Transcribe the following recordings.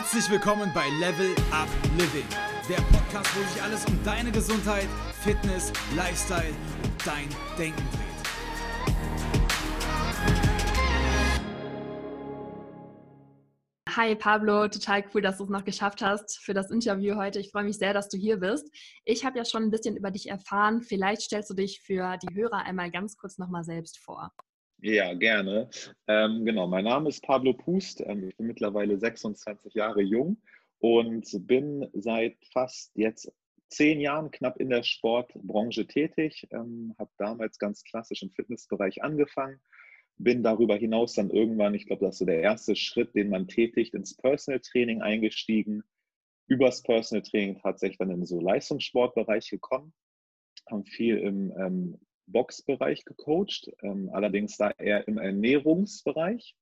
Herzlich willkommen bei Level Up Living, der Podcast, wo sich alles um deine Gesundheit, Fitness, Lifestyle und dein Denken dreht. Hi Pablo, total cool, dass du es noch geschafft hast für das Interview heute. Ich freue mich sehr, dass du hier bist. Ich habe ja schon ein bisschen über dich erfahren. Vielleicht stellst du dich für die Hörer einmal ganz kurz nochmal selbst vor. Ja, gerne. Ähm, genau, mein Name ist Pablo Pust. Ähm, ich bin mittlerweile 26 Jahre jung und bin seit fast jetzt zehn Jahren knapp in der Sportbranche tätig. Ähm, habe damals ganz klassisch im Fitnessbereich angefangen. Bin darüber hinaus dann irgendwann, ich glaube, das ist so der erste Schritt, den man tätigt, ins Personal Training eingestiegen. Übers Personal Training tatsächlich dann in so Leistungssportbereich gekommen. Haben viel im ähm, Boxbereich gecoacht, ähm, allerdings da eher im Ernährungsbereich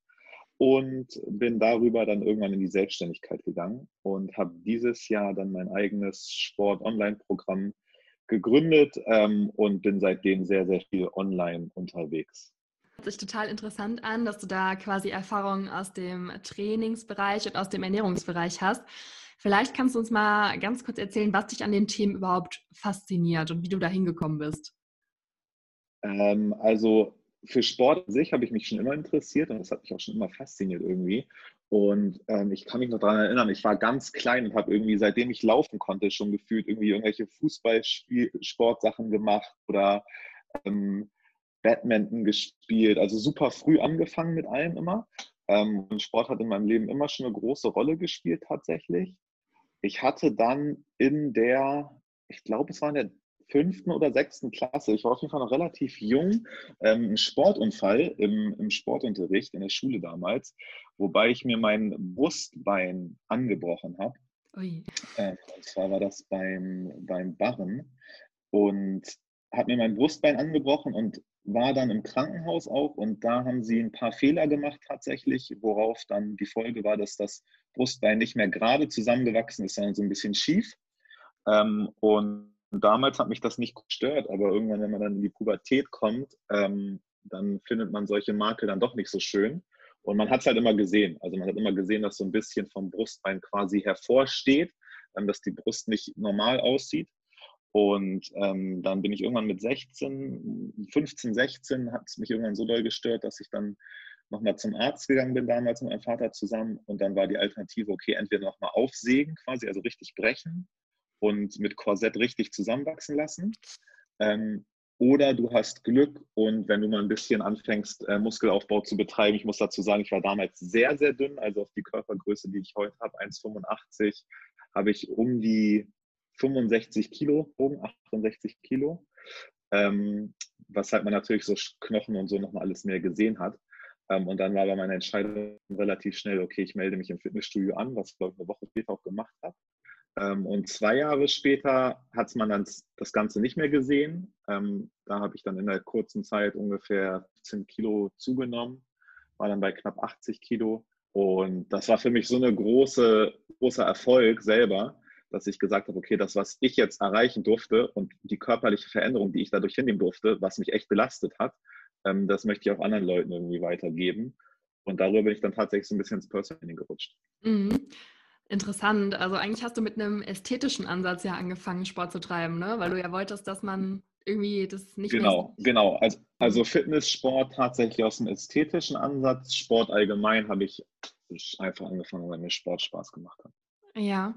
und bin darüber dann irgendwann in die Selbstständigkeit gegangen und habe dieses Jahr dann mein eigenes Sport-Online-Programm gegründet ähm, und bin seitdem sehr, sehr viel online unterwegs. Hört sich total interessant an, dass du da quasi Erfahrungen aus dem Trainingsbereich und aus dem Ernährungsbereich hast. Vielleicht kannst du uns mal ganz kurz erzählen, was dich an den Themen überhaupt fasziniert und wie du da hingekommen bist. Ähm, also für Sport an sich habe ich mich schon immer interessiert und das hat mich auch schon immer fasziniert irgendwie. Und ähm, ich kann mich noch daran erinnern, ich war ganz klein und habe irgendwie, seitdem ich laufen konnte, schon gefühlt irgendwie irgendwelche Fußballsportsachen gemacht oder ähm, Badminton gespielt. Also super früh angefangen mit allem immer. Ähm, und Sport hat in meinem Leben immer schon eine große Rolle gespielt tatsächlich. Ich hatte dann in der, ich glaube, es war in der fünften oder sechsten Klasse, ich war auf jeden Fall noch relativ jung, ähm, einen Sportunfall im, im Sportunterricht in der Schule damals, wobei ich mir mein Brustbein angebrochen habe. Ähm, und zwar war das beim, beim Barren und habe mir mein Brustbein angebrochen und war dann im Krankenhaus auch und da haben sie ein paar Fehler gemacht tatsächlich, worauf dann die Folge war, dass das Brustbein nicht mehr gerade zusammengewachsen ist, sondern so ein bisschen schief. Ähm, und damals hat mich das nicht gestört, aber irgendwann, wenn man dann in die Pubertät kommt, ähm, dann findet man solche Makel dann doch nicht so schön. Und man hat es halt immer gesehen. Also man hat immer gesehen, dass so ein bisschen vom Brustbein quasi hervorsteht, ähm, dass die Brust nicht normal aussieht. Und ähm, dann bin ich irgendwann mit 16, 15, 16, hat es mich irgendwann so doll gestört, dass ich dann nochmal zum Arzt gegangen bin, damals mit meinem Vater zusammen. Und dann war die Alternative, okay, entweder nochmal aufsägen, quasi, also richtig brechen, und mit Korsett richtig zusammenwachsen lassen. Ähm, oder du hast Glück und wenn du mal ein bisschen anfängst, äh, Muskelaufbau zu betreiben, ich muss dazu sagen, ich war damals sehr, sehr dünn, also auf die Körpergröße, die ich heute habe, 1,85, habe ich um die 65 Kilo, oben 68 Kilo, ähm, was halt man natürlich so Knochen und so nochmal alles mehr gesehen hat. Ähm, und dann war aber meine Entscheidung relativ schnell, okay, ich melde mich im Fitnessstudio an, was ich glaube eine Woche später auch gemacht habe. Ähm, und zwei Jahre später hat man dann das Ganze nicht mehr gesehen. Ähm, da habe ich dann in der kurzen Zeit ungefähr 10 Kilo zugenommen, war dann bei knapp 80 Kilo. Und das war für mich so eine große, großer Erfolg selber, dass ich gesagt habe, okay, das, was ich jetzt erreichen durfte und die körperliche Veränderung, die ich dadurch hinnehmen durfte, was mich echt belastet hat, ähm, das möchte ich auch anderen Leuten irgendwie weitergeben. Und darüber bin ich dann tatsächlich so ein bisschen ins Personal gerutscht. Mhm. Interessant. Also eigentlich hast du mit einem ästhetischen Ansatz ja angefangen, Sport zu treiben, ne? Weil du ja wolltest, dass man irgendwie das nicht genau, Genau, also, also Fitnesssport tatsächlich aus dem ästhetischen Ansatz. Sport allgemein habe ich einfach angefangen, weil mir Sport Spaß gemacht hat. Ja,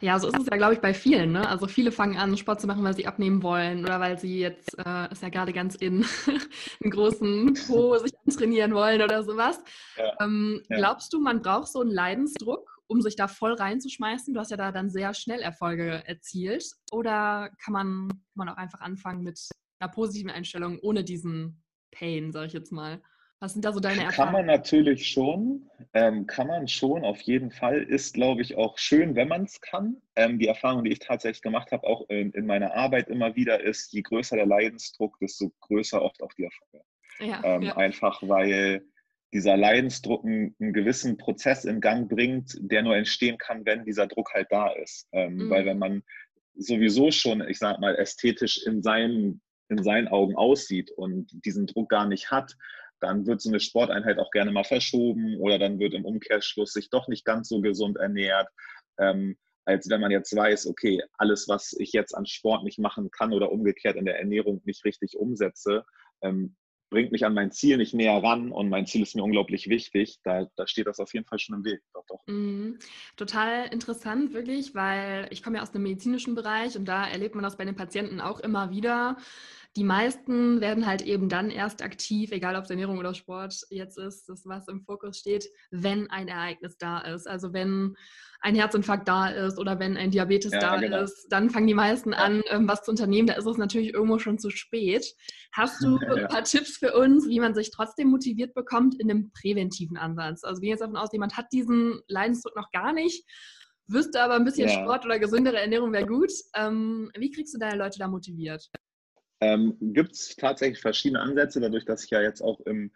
ja, so ist es ja, glaube ich, bei vielen. Ne? Also viele fangen an, Sport zu machen, weil sie abnehmen wollen oder weil sie jetzt, äh, ist ja gerade ganz in, einen großen Po sich antrainieren wollen oder sowas. Ja, ähm, ja. Glaubst du, man braucht so einen Leidensdruck, um sich da voll reinzuschmeißen? Du hast ja da dann sehr schnell Erfolge erzielt. Oder kann man, kann man auch einfach anfangen mit einer positiven Einstellung ohne diesen Pain, sag ich jetzt mal? Was sind da so deine Erfahrungen? Kann man natürlich schon, ähm, kann man schon, auf jeden Fall. Ist, glaube ich, auch schön, wenn man es kann. Ähm, die Erfahrung, die ich tatsächlich gemacht habe, auch in, in, meiner Arbeit immer wieder, ist, je größer der Leidensdruck, desto größer oft auch die Erfolge. Ja, ähm, ja. Einfach weil dieser Leidensdruck einen, einen, gewissen Prozess in Gang bringt, der nur entstehen kann, wenn dieser Druck halt da ist. Ähm, mhm. Weil wenn man sowieso schon, ich sag mal, ästhetisch in seinen, in seinen Augen aussieht und diesen Druck gar nicht hat, dann wird so eine Sporteinheit auch gerne mal verschoben oder dann wird im Umkehrschluss sich doch nicht ganz so gesund ernährt. Ähm, als wenn man jetzt weiß, okay, alles, was ich jetzt an Sport nicht machen kann oder umgekehrt in der Ernährung nicht richtig umsetze, ähm, bringt mich an mein Ziel nicht näher ran und mein Ziel ist mir unglaublich wichtig. Da, da steht das auf jeden Fall schon im Weg. Doch, doch. Mhm. Total interessant, wirklich, weil ich komme ja aus dem medizinischen Bereich und da erlebt man das bei den Patienten auch immer wieder. Die meisten werden halt eben dann erst aktiv, egal ob es Ernährung oder Sport jetzt ist, das was im Fokus steht, wenn ein Ereignis da ist. Also wenn ein Herzinfarkt da ist oder wenn ein Diabetes ja, da genau. ist, dann fangen die meisten ja. an, ähm, was zu unternehmen. Da ist es natürlich irgendwo schon zu spät. Hast du ja. ein paar Tipps für uns, wie man sich trotzdem motiviert bekommt in einem präventiven Ansatz? Also wir gehen jetzt davon aus, jemand hat diesen Leidensdruck noch gar nicht, wüsste aber ein bisschen Sport oder gesündere Ernährung wäre gut. Ähm, wie kriegst du deine Leute da motiviert? Ähm, Gibt es tatsächlich verschiedene Ansätze, dadurch, dass ich ja jetzt auch im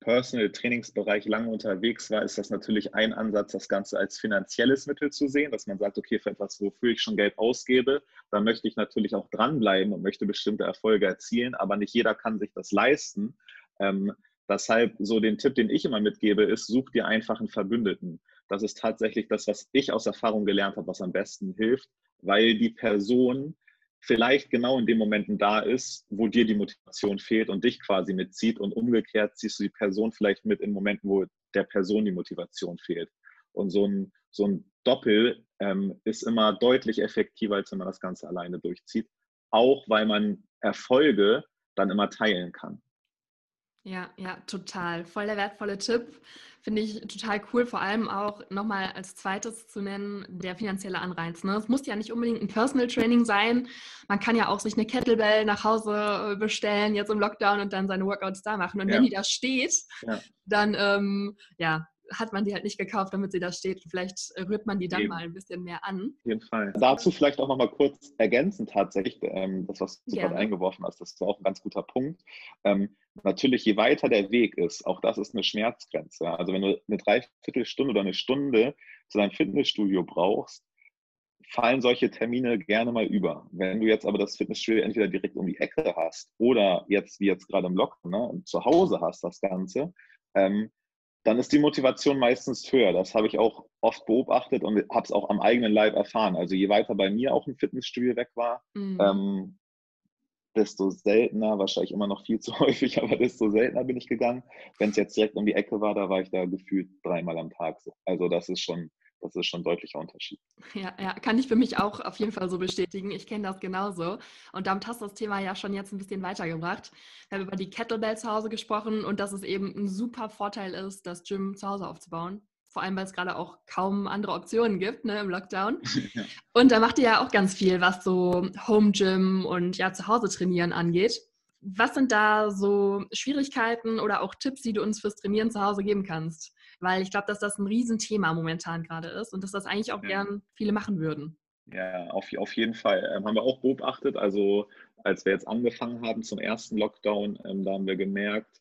Personal Trainingsbereich lange unterwegs war, ist das natürlich ein Ansatz, das Ganze als finanzielles Mittel zu sehen, dass man sagt, okay, für etwas, wofür ich schon Geld ausgebe, da möchte ich natürlich auch dranbleiben und möchte bestimmte Erfolge erzielen, aber nicht jeder kann sich das leisten. Ähm, deshalb so den Tipp, den ich immer mitgebe, ist, such dir einfach einen Verbündeten. Das ist tatsächlich das, was ich aus Erfahrung gelernt habe, was am besten hilft, weil die Person vielleicht genau in den Momenten da ist, wo dir die Motivation fehlt und dich quasi mitzieht und umgekehrt ziehst du die Person vielleicht mit in Momenten, wo der Person die Motivation fehlt. Und so ein, so ein Doppel ähm, ist immer deutlich effektiver, als wenn man das Ganze alleine durchzieht, auch weil man Erfolge dann immer teilen kann. Ja, ja, total. Voll der wertvolle Tipp. Finde ich total cool, vor allem auch nochmal als zweites zu nennen, der finanzielle Anreiz. Ne? Es muss ja nicht unbedingt ein Personal Training sein. Man kann ja auch sich eine Kettlebell nach Hause bestellen, jetzt im Lockdown und dann seine Workouts da machen. Und ja. wenn die da steht, ja. dann ähm, ja, hat man die halt nicht gekauft, damit sie da steht. Vielleicht rührt man die dann Eben. mal ein bisschen mehr an. Auf jeden Fall. Dazu vielleicht auch noch mal kurz ergänzen tatsächlich, ähm, das, was du gerade eingeworfen hast, das war auch ein ganz guter Punkt. Ähm, natürlich, je weiter der Weg ist, auch das ist eine Schmerzgrenze. Also wenn du eine Dreiviertelstunde oder eine Stunde zu deinem Fitnessstudio brauchst, fallen solche Termine gerne mal über. Wenn du jetzt aber das Fitnessstudio entweder direkt um die Ecke hast oder jetzt, wie jetzt gerade im Lockdown, ne, zu Hause hast das Ganze, ähm, dann ist die Motivation meistens höher. Das habe ich auch oft beobachtet und habe es auch am eigenen Leib erfahren. Also je weiter bei mir auch ein Fitnessstudio weg war, mhm. ähm, desto seltener, wahrscheinlich immer noch viel zu häufig, aber desto seltener bin ich gegangen. Wenn es jetzt direkt um die Ecke war, da war ich da gefühlt dreimal am Tag. Also das ist schon das ist schon ein deutlicher Unterschied. Ja, ja, kann ich für mich auch auf jeden Fall so bestätigen. Ich kenne das genauso. Und damit hast du das Thema ja schon jetzt ein bisschen weitergebracht. Wir haben über die Kettlebell zu Hause gesprochen und dass es eben ein super Vorteil ist, das Gym zu Hause aufzubauen. Vor allem, weil es gerade auch kaum andere Optionen gibt ne, im Lockdown. Ja. Und da macht ihr ja auch ganz viel, was so Home Gym und ja zu Hause trainieren angeht. Was sind da so Schwierigkeiten oder auch Tipps, die du uns fürs Trainieren zu Hause geben kannst? Weil ich glaube, dass das ein Riesenthema momentan gerade ist und dass das eigentlich auch ja. gern viele machen würden. Ja, auf, auf jeden Fall. Ähm, haben wir auch beobachtet. Also als wir jetzt angefangen haben zum ersten Lockdown, ähm, da haben wir gemerkt,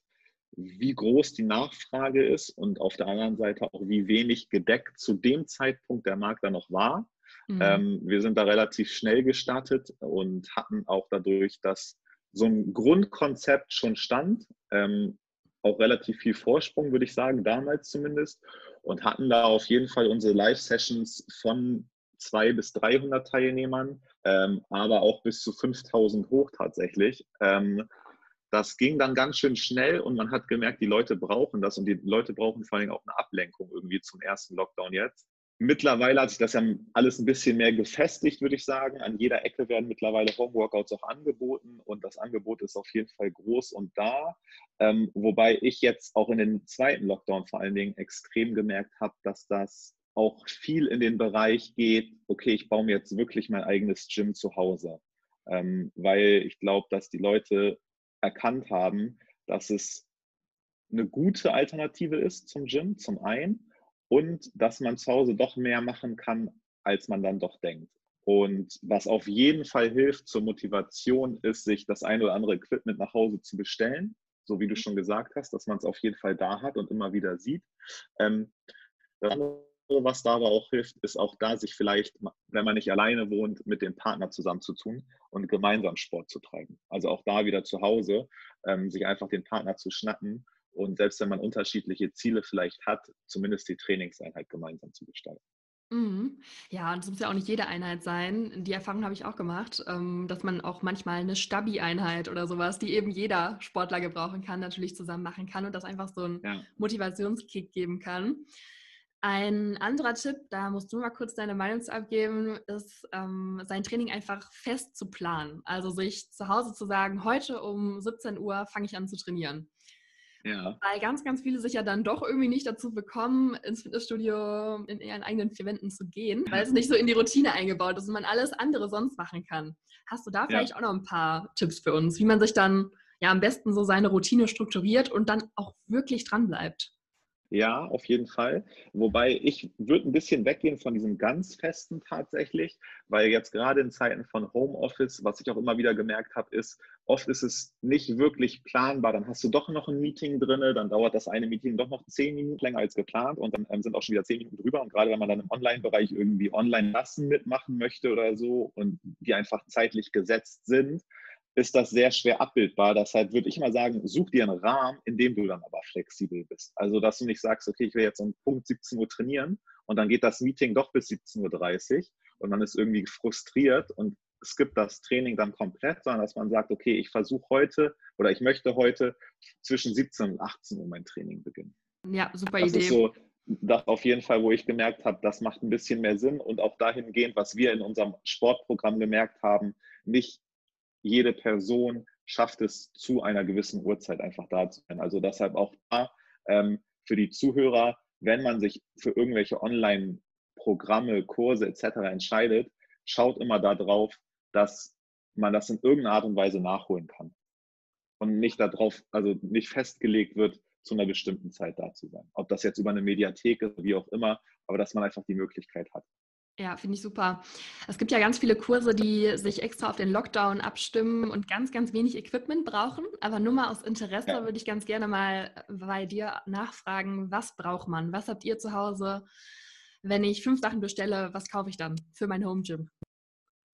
wie groß die Nachfrage ist und auf der anderen Seite auch, wie wenig gedeckt zu dem Zeitpunkt der Markt da noch war. Mhm. Ähm, wir sind da relativ schnell gestartet und hatten auch dadurch, dass so ein Grundkonzept schon stand, ähm, auch relativ viel Vorsprung, würde ich sagen, damals zumindest. Und hatten da auf jeden Fall unsere Live-Sessions von 200 bis 300 Teilnehmern, ähm, aber auch bis zu 5000 hoch tatsächlich. Ähm, das ging dann ganz schön schnell und man hat gemerkt, die Leute brauchen das und die Leute brauchen vor allem auch eine Ablenkung irgendwie zum ersten Lockdown jetzt. Mittlerweile hat sich das ja alles ein bisschen mehr gefestigt, würde ich sagen. An jeder Ecke werden mittlerweile Homeworkouts auch angeboten und das Angebot ist auf jeden Fall groß und da. Ähm, wobei ich jetzt auch in den zweiten Lockdown vor allen Dingen extrem gemerkt habe, dass das auch viel in den Bereich geht, okay, ich baue mir jetzt wirklich mein eigenes Gym zu Hause. Ähm, weil ich glaube, dass die Leute erkannt haben, dass es eine gute Alternative ist zum Gym, zum einen und dass man zu Hause doch mehr machen kann, als man dann doch denkt. Und was auf jeden Fall hilft zur Motivation, ist, sich das ein oder andere Equipment nach Hause zu bestellen, so wie du schon gesagt hast, dass man es auf jeden Fall da hat und immer wieder sieht. Ähm, das andere, was da aber auch hilft, ist auch da, sich vielleicht, wenn man nicht alleine wohnt, mit dem Partner zusammenzutun und gemeinsam Sport zu treiben. Also auch da wieder zu Hause, ähm, sich einfach den Partner zu schnappen und selbst wenn man unterschiedliche Ziele vielleicht hat, zumindest die Trainingseinheit gemeinsam zu gestalten. Mhm. Ja, und es muss ja auch nicht jede Einheit sein. Die Erfahrung habe ich auch gemacht, ähm, dass man auch manchmal eine Stabi-Einheit oder sowas, die eben jeder Sportler gebrauchen kann, natürlich zusammen machen kann und das einfach so einen ja. Motivationskick geben kann. Ein anderer Tipp, da musst du mal kurz deine Meinung zu abgeben, ist, ähm, sein Training einfach fest zu planen. Also sich zu Hause zu sagen, heute um 17 Uhr fange ich an zu trainieren. Ja. Weil ganz, ganz viele sich ja dann doch irgendwie nicht dazu bekommen, ins Fitnessstudio in ihren eigenen vier Wänden zu gehen, weil es nicht so in die Routine eingebaut ist und man alles andere sonst machen kann. Hast du da vielleicht ja. auch noch ein paar Tipps für uns, wie man sich dann ja am besten so seine Routine strukturiert und dann auch wirklich dran bleibt? Ja, auf jeden Fall. Wobei ich würde ein bisschen weggehen von diesem ganz festen tatsächlich, weil jetzt gerade in Zeiten von Homeoffice, was ich auch immer wieder gemerkt habe, ist, oft ist es nicht wirklich planbar. Dann hast du doch noch ein Meeting drin, dann dauert das eine Meeting doch noch zehn Minuten länger als geplant und dann ähm, sind auch schon wieder zehn Minuten drüber. Und gerade wenn man dann im Online-Bereich irgendwie Online-Lassen mitmachen möchte oder so und die einfach zeitlich gesetzt sind, ist das sehr schwer abbildbar. Deshalb würde ich mal sagen, such dir einen Rahmen, in dem du dann aber flexibel bist. Also, dass du nicht sagst, okay, ich will jetzt um Punkt 17 Uhr trainieren und dann geht das Meeting doch bis 17.30 Uhr und man ist irgendwie frustriert und gibt das Training dann komplett, sondern dass man sagt, okay, ich versuche heute oder ich möchte heute zwischen 17 und 18 Uhr mein Training beginnen. Ja, super das Idee. Ist so, das auf jeden Fall, wo ich gemerkt habe, das macht ein bisschen mehr Sinn und auch dahingehend, was wir in unserem Sportprogramm gemerkt haben, nicht jede Person schafft es zu einer gewissen Uhrzeit einfach da zu sein. Also deshalb auch da ähm, für die Zuhörer, wenn man sich für irgendwelche Online-Programme, Kurse etc. entscheidet, schaut immer darauf, dass man das in irgendeiner Art und Weise nachholen kann. Und nicht darauf, also nicht festgelegt wird, zu einer bestimmten Zeit da zu sein. Ob das jetzt über eine Mediathek ist, wie auch immer, aber dass man einfach die Möglichkeit hat. Ja, finde ich super. Es gibt ja ganz viele Kurse, die sich extra auf den Lockdown abstimmen und ganz, ganz wenig Equipment brauchen. Aber nur mal aus Interesse ja. würde ich ganz gerne mal bei dir nachfragen, was braucht man? Was habt ihr zu Hause? Wenn ich fünf Sachen bestelle, was kaufe ich dann für mein Home Gym?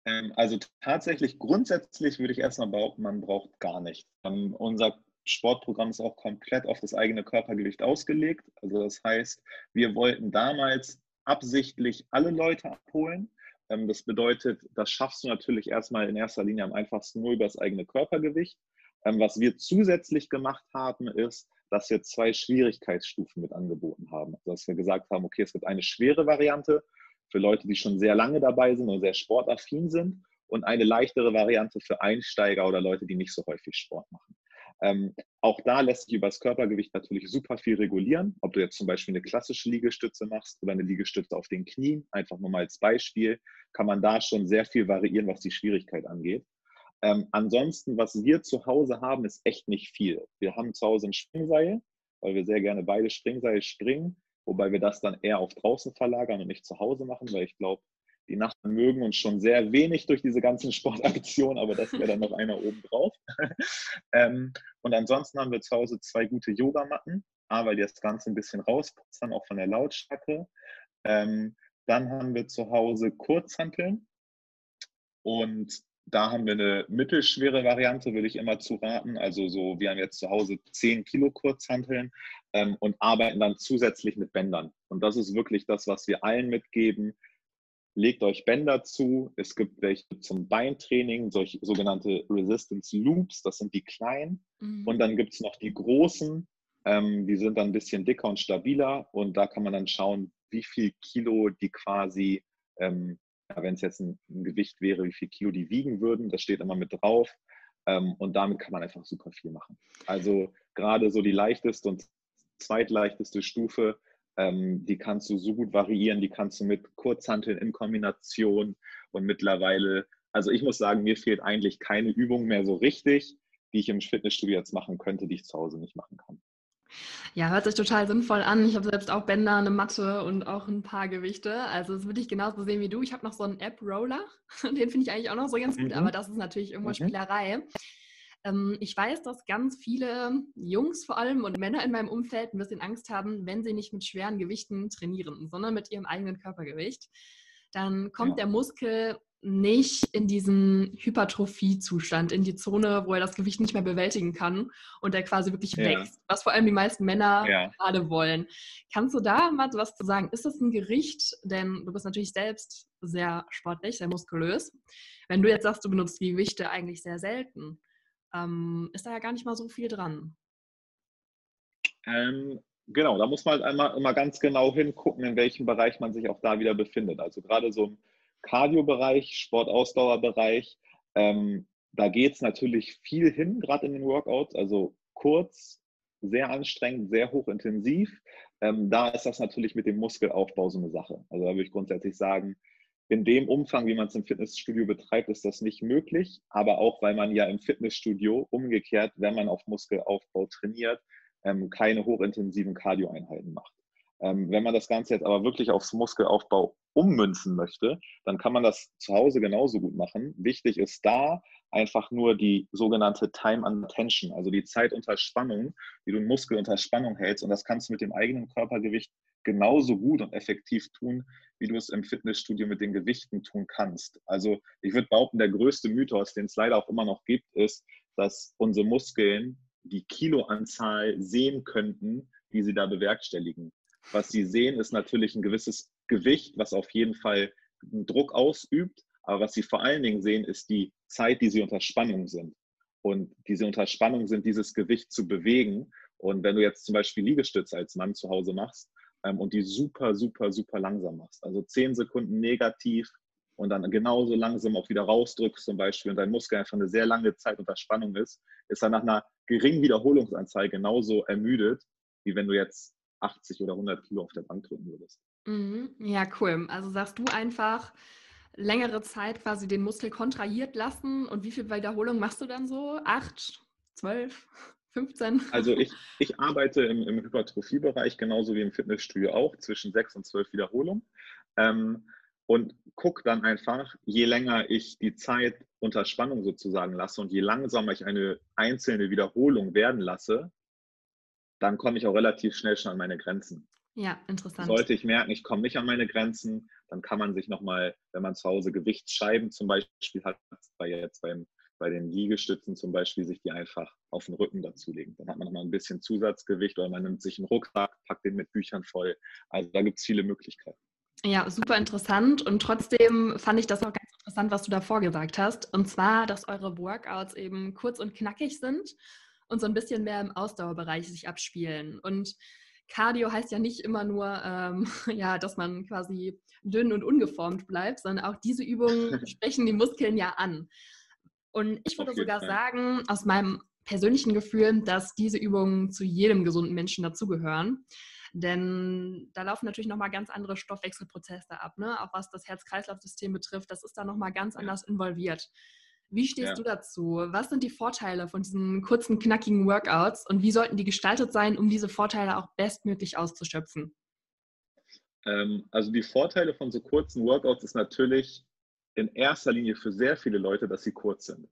Ähm, also tatsächlich, grundsätzlich würde ich erstmal behaupten, man braucht gar nichts. Ähm, unser Sportprogramm ist auch komplett auf das eigene Körpergewicht ausgelegt. Also das heißt, wir wollten damals absichtlich alle Leute abholen. Ähm, das bedeutet, das schaffst du natürlich erstmal in erster Linie am einfachsten nur über das eigene Körpergewicht. Ähm, was wir zusätzlich gemacht haben, ist, dass wir zwei Schwierigkeitsstufen mit angeboten haben. Also dass wir gesagt haben, okay, es gibt eine schwere Variante für Leute, die schon sehr lange dabei sind und sehr sportaffin sind und eine leichtere Variante für Einsteiger oder Leute, die nicht so häufig Sport machen. Ähm, auch da lässt sich über das Körpergewicht natürlich super viel regulieren. Ob du jetzt zum Beispiel eine klassische Liegestütze machst oder eine Liegestütze auf den Knien, einfach nur mal als Beispiel, kann man da schon sehr viel variieren, was die Schwierigkeit angeht. Ähm, ansonsten, was wir zu Hause haben, ist echt nicht viel. Wir haben zu Hause ein Springseil, weil wir sehr gerne beide Springseil springen, wobei wir das dann eher auf draußen verlagern und nicht zu Hause machen, weil ich glaube, die Nachbarn mögen uns schon sehr wenig durch diese ganzen Sportaktionen, aber das wäre dann noch einer oben drauf. ähm, und ansonsten haben wir zu Hause zwei gute Yogamatten, A, weil die das Ganze ein bisschen rausputzen, auch von der Lautstärke. Ähm, dann haben wir zu Hause Kurzhanteln und da haben wir eine mittelschwere Variante, würde ich immer zu raten. Also so, wir haben jetzt zu Hause 10 Kilo Kurzhanteln ähm, und arbeiten dann zusätzlich mit Bändern. Und das ist wirklich das, was wir allen mitgeben legt euch Bänder zu. Es gibt welche zum Beintraining, solche sogenannte Resistance Loops, das sind die kleinen. Mhm. Und dann gibt es noch die großen, ähm, die sind dann ein bisschen dicker und stabiler. Und da kann man dann schauen, wie viel Kilo die quasi, ähm, wenn es jetzt ein, ein, Gewicht wäre, wie viel Kilo die wiegen würden. Das steht immer mit drauf. Ähm, und damit kann man einfach super viel machen. Also gerade so die leichteste und zweitleichteste Stufe ähm, die kannst du so gut variieren, die kannst du mit Kurzhanteln in Kombination und mittlerweile, also ich muss sagen, mir fehlt eigentlich keine Übung mehr so richtig, die ich im Fitnessstudio jetzt machen könnte, die ich zu Hause nicht machen kann. Ja, hört sich total sinnvoll an. Ich habe selbst auch Bänder, eine Matte und auch ein paar Gewichte. Also das würde ich genauso sehen wie du. Ich habe noch so einen App-Roller. Den finde ich eigentlich auch noch so ganz gut, mhm. aber das ist natürlich irgendwo mhm. Spielerei. Ähm, ich weiß, dass ganz viele Jungs vor allem und Männer in meinem Umfeld ein bisschen Angst haben, wenn sie nicht mit schweren Gewichten trainieren, sondern mit ihrem eigenen Körpergewicht. Dann kommt ja. der Muskel nicht in diesen Hypertrophie-Zustand, in die Zone, wo er das Gewicht nicht mehr bewältigen kann und er quasi wirklich ja. wächst, was vor allem die meisten Männer ja. gerade wollen. Kannst du da mal was zu sagen? Ist das ein Gericht, denn du bist natürlich selbst sehr sportlich, sehr muskulös. Wenn du jetzt sagst, du benutzt die Gewichte eigentlich sehr selten, ähm, ist da ja gar nicht mal so viel dran. Ähm, genau, da muss man halt einmal immer ganz genau hingucken, in welchem Bereich man sich auch da wieder befindet. Also gerade so ein Cardio-Bereich, Sportausdauerbereich. Ähm, da geht es natürlich viel hin, gerade in den Workouts, also kurz, sehr anstrengend, sehr hochintensiv. Ähm, da ist das natürlich mit dem Muskelaufbau so eine Sache. Also da würde ich grundsätzlich sagen, in dem Umfang, wie man es im Fitnessstudio betreibt, ist das nicht möglich. Aber auch, weil man ja im Fitnessstudio umgekehrt, wenn man auf Muskelaufbau trainiert, ähm, keine hochintensiven Cardio-Einheiten macht. Ähm, wenn man das Ganze jetzt aber wirklich aufs Muskelaufbau ummünzen möchte, dann kann man das zu Hause genauso gut machen. Wichtig ist da einfach nur die sogenannte Time under Tension, also die Zeit unter Spannung, wie du einen Muskel unter Spannung hältst. Und das kannst du mit dem eigenen Körpergewicht genauso gut und effektiv tun, wie du es im Fitnessstudio mit den Gewichten tun kannst. Also ich würde behaupten, der größte Mythos, den es leider auch immer noch gibt, ist, dass unsere Muskeln die Kiloanzahl sehen könnten, die sie da bewerkstelligen. Was sie sehen, ist natürlich ein gewisses Gewicht, was auf jeden Fall einen Druck ausübt. Aber was sie vor allen Dingen sehen, ist die Zeit, die sie unter Spannung sind. Und diese Unterspannung sind, dieses Gewicht zu bewegen. Und wenn du jetzt zum Beispiel Liegestütze als Mann zu Hause machst ähm, und die super, super, super langsam machst, also zehn Sekunden negativ und dann genauso langsam auch wieder rausdrückst zum Beispiel und dein Muskel einfach eine sehr lange Zeit unter Spannung ist, ist er nach einer geringen Wiederholungsanzahl genauso ermüdet, wie wenn du jetzt 80 oder 100 Kilo auf der Bank drücken würdest. Mhm. Ja, cool. Also sagst du einfach, längere Zeit quasi den Muskel kontrahiert lassen und wie viele Wiederholungen machst du dann so? Acht, zwölf? 15? Also ich, ich arbeite im, im Hypertrophiebereich genauso wie im Fitnessstudio auch zwischen sechs und zwölf Wiederholungen ähm, und gucke dann einfach, je länger ich die Zeit unter Spannung sozusagen lasse und je langsamer ich eine einzelne Wiederholung werden lasse, dann komme ich auch relativ schnell schon an meine Grenzen. Ja, interessant. Sollte ich merken, ich komme nicht an meine Grenzen, dann kann man sich nochmal, wenn man zu Hause Gewichtsscheiben zum Beispiel hat, bei jetzt beim, bei den Liegestützen zum Beispiel, sich die einfach auf den Rücken dazulegen. Dann hat man nochmal ein bisschen Zusatzgewicht oder man nimmt sich einen Rucksack, packt den mit Büchern voll. Also da gibt es viele Möglichkeiten. Ja, super interessant. Und trotzdem fand ich das auch ganz interessant, was du davor gesagt hast. Und zwar, dass eure Workouts eben kurz und knackig sind und so ein bisschen mehr im Ausdauerbereich sich abspielen. Und Cardio heißt ja nicht immer nur, ähm, ja, dass man quasi dünn und ungeformt bleibt, sondern auch diese Übungen sprechen die Muskeln ja an. Und ich würde sogar sagen, aus meinem persönlichen Gefühl, dass diese Übungen zu jedem gesunden Menschen dazugehören. Denn da laufen natürlich nochmal ganz andere Stoffwechselprozesse ab, ne? auch was das Herz-Kreislauf-System betrifft. Das ist da nochmal ganz anders involviert. Wie stehst ja. du dazu? Was sind die Vorteile von diesen kurzen, knackigen Workouts und wie sollten die gestaltet sein, um diese Vorteile auch bestmöglich auszuschöpfen? Ähm, also die Vorteile von so kurzen Workouts ist natürlich in erster Linie für sehr viele Leute, dass sie kurz sind.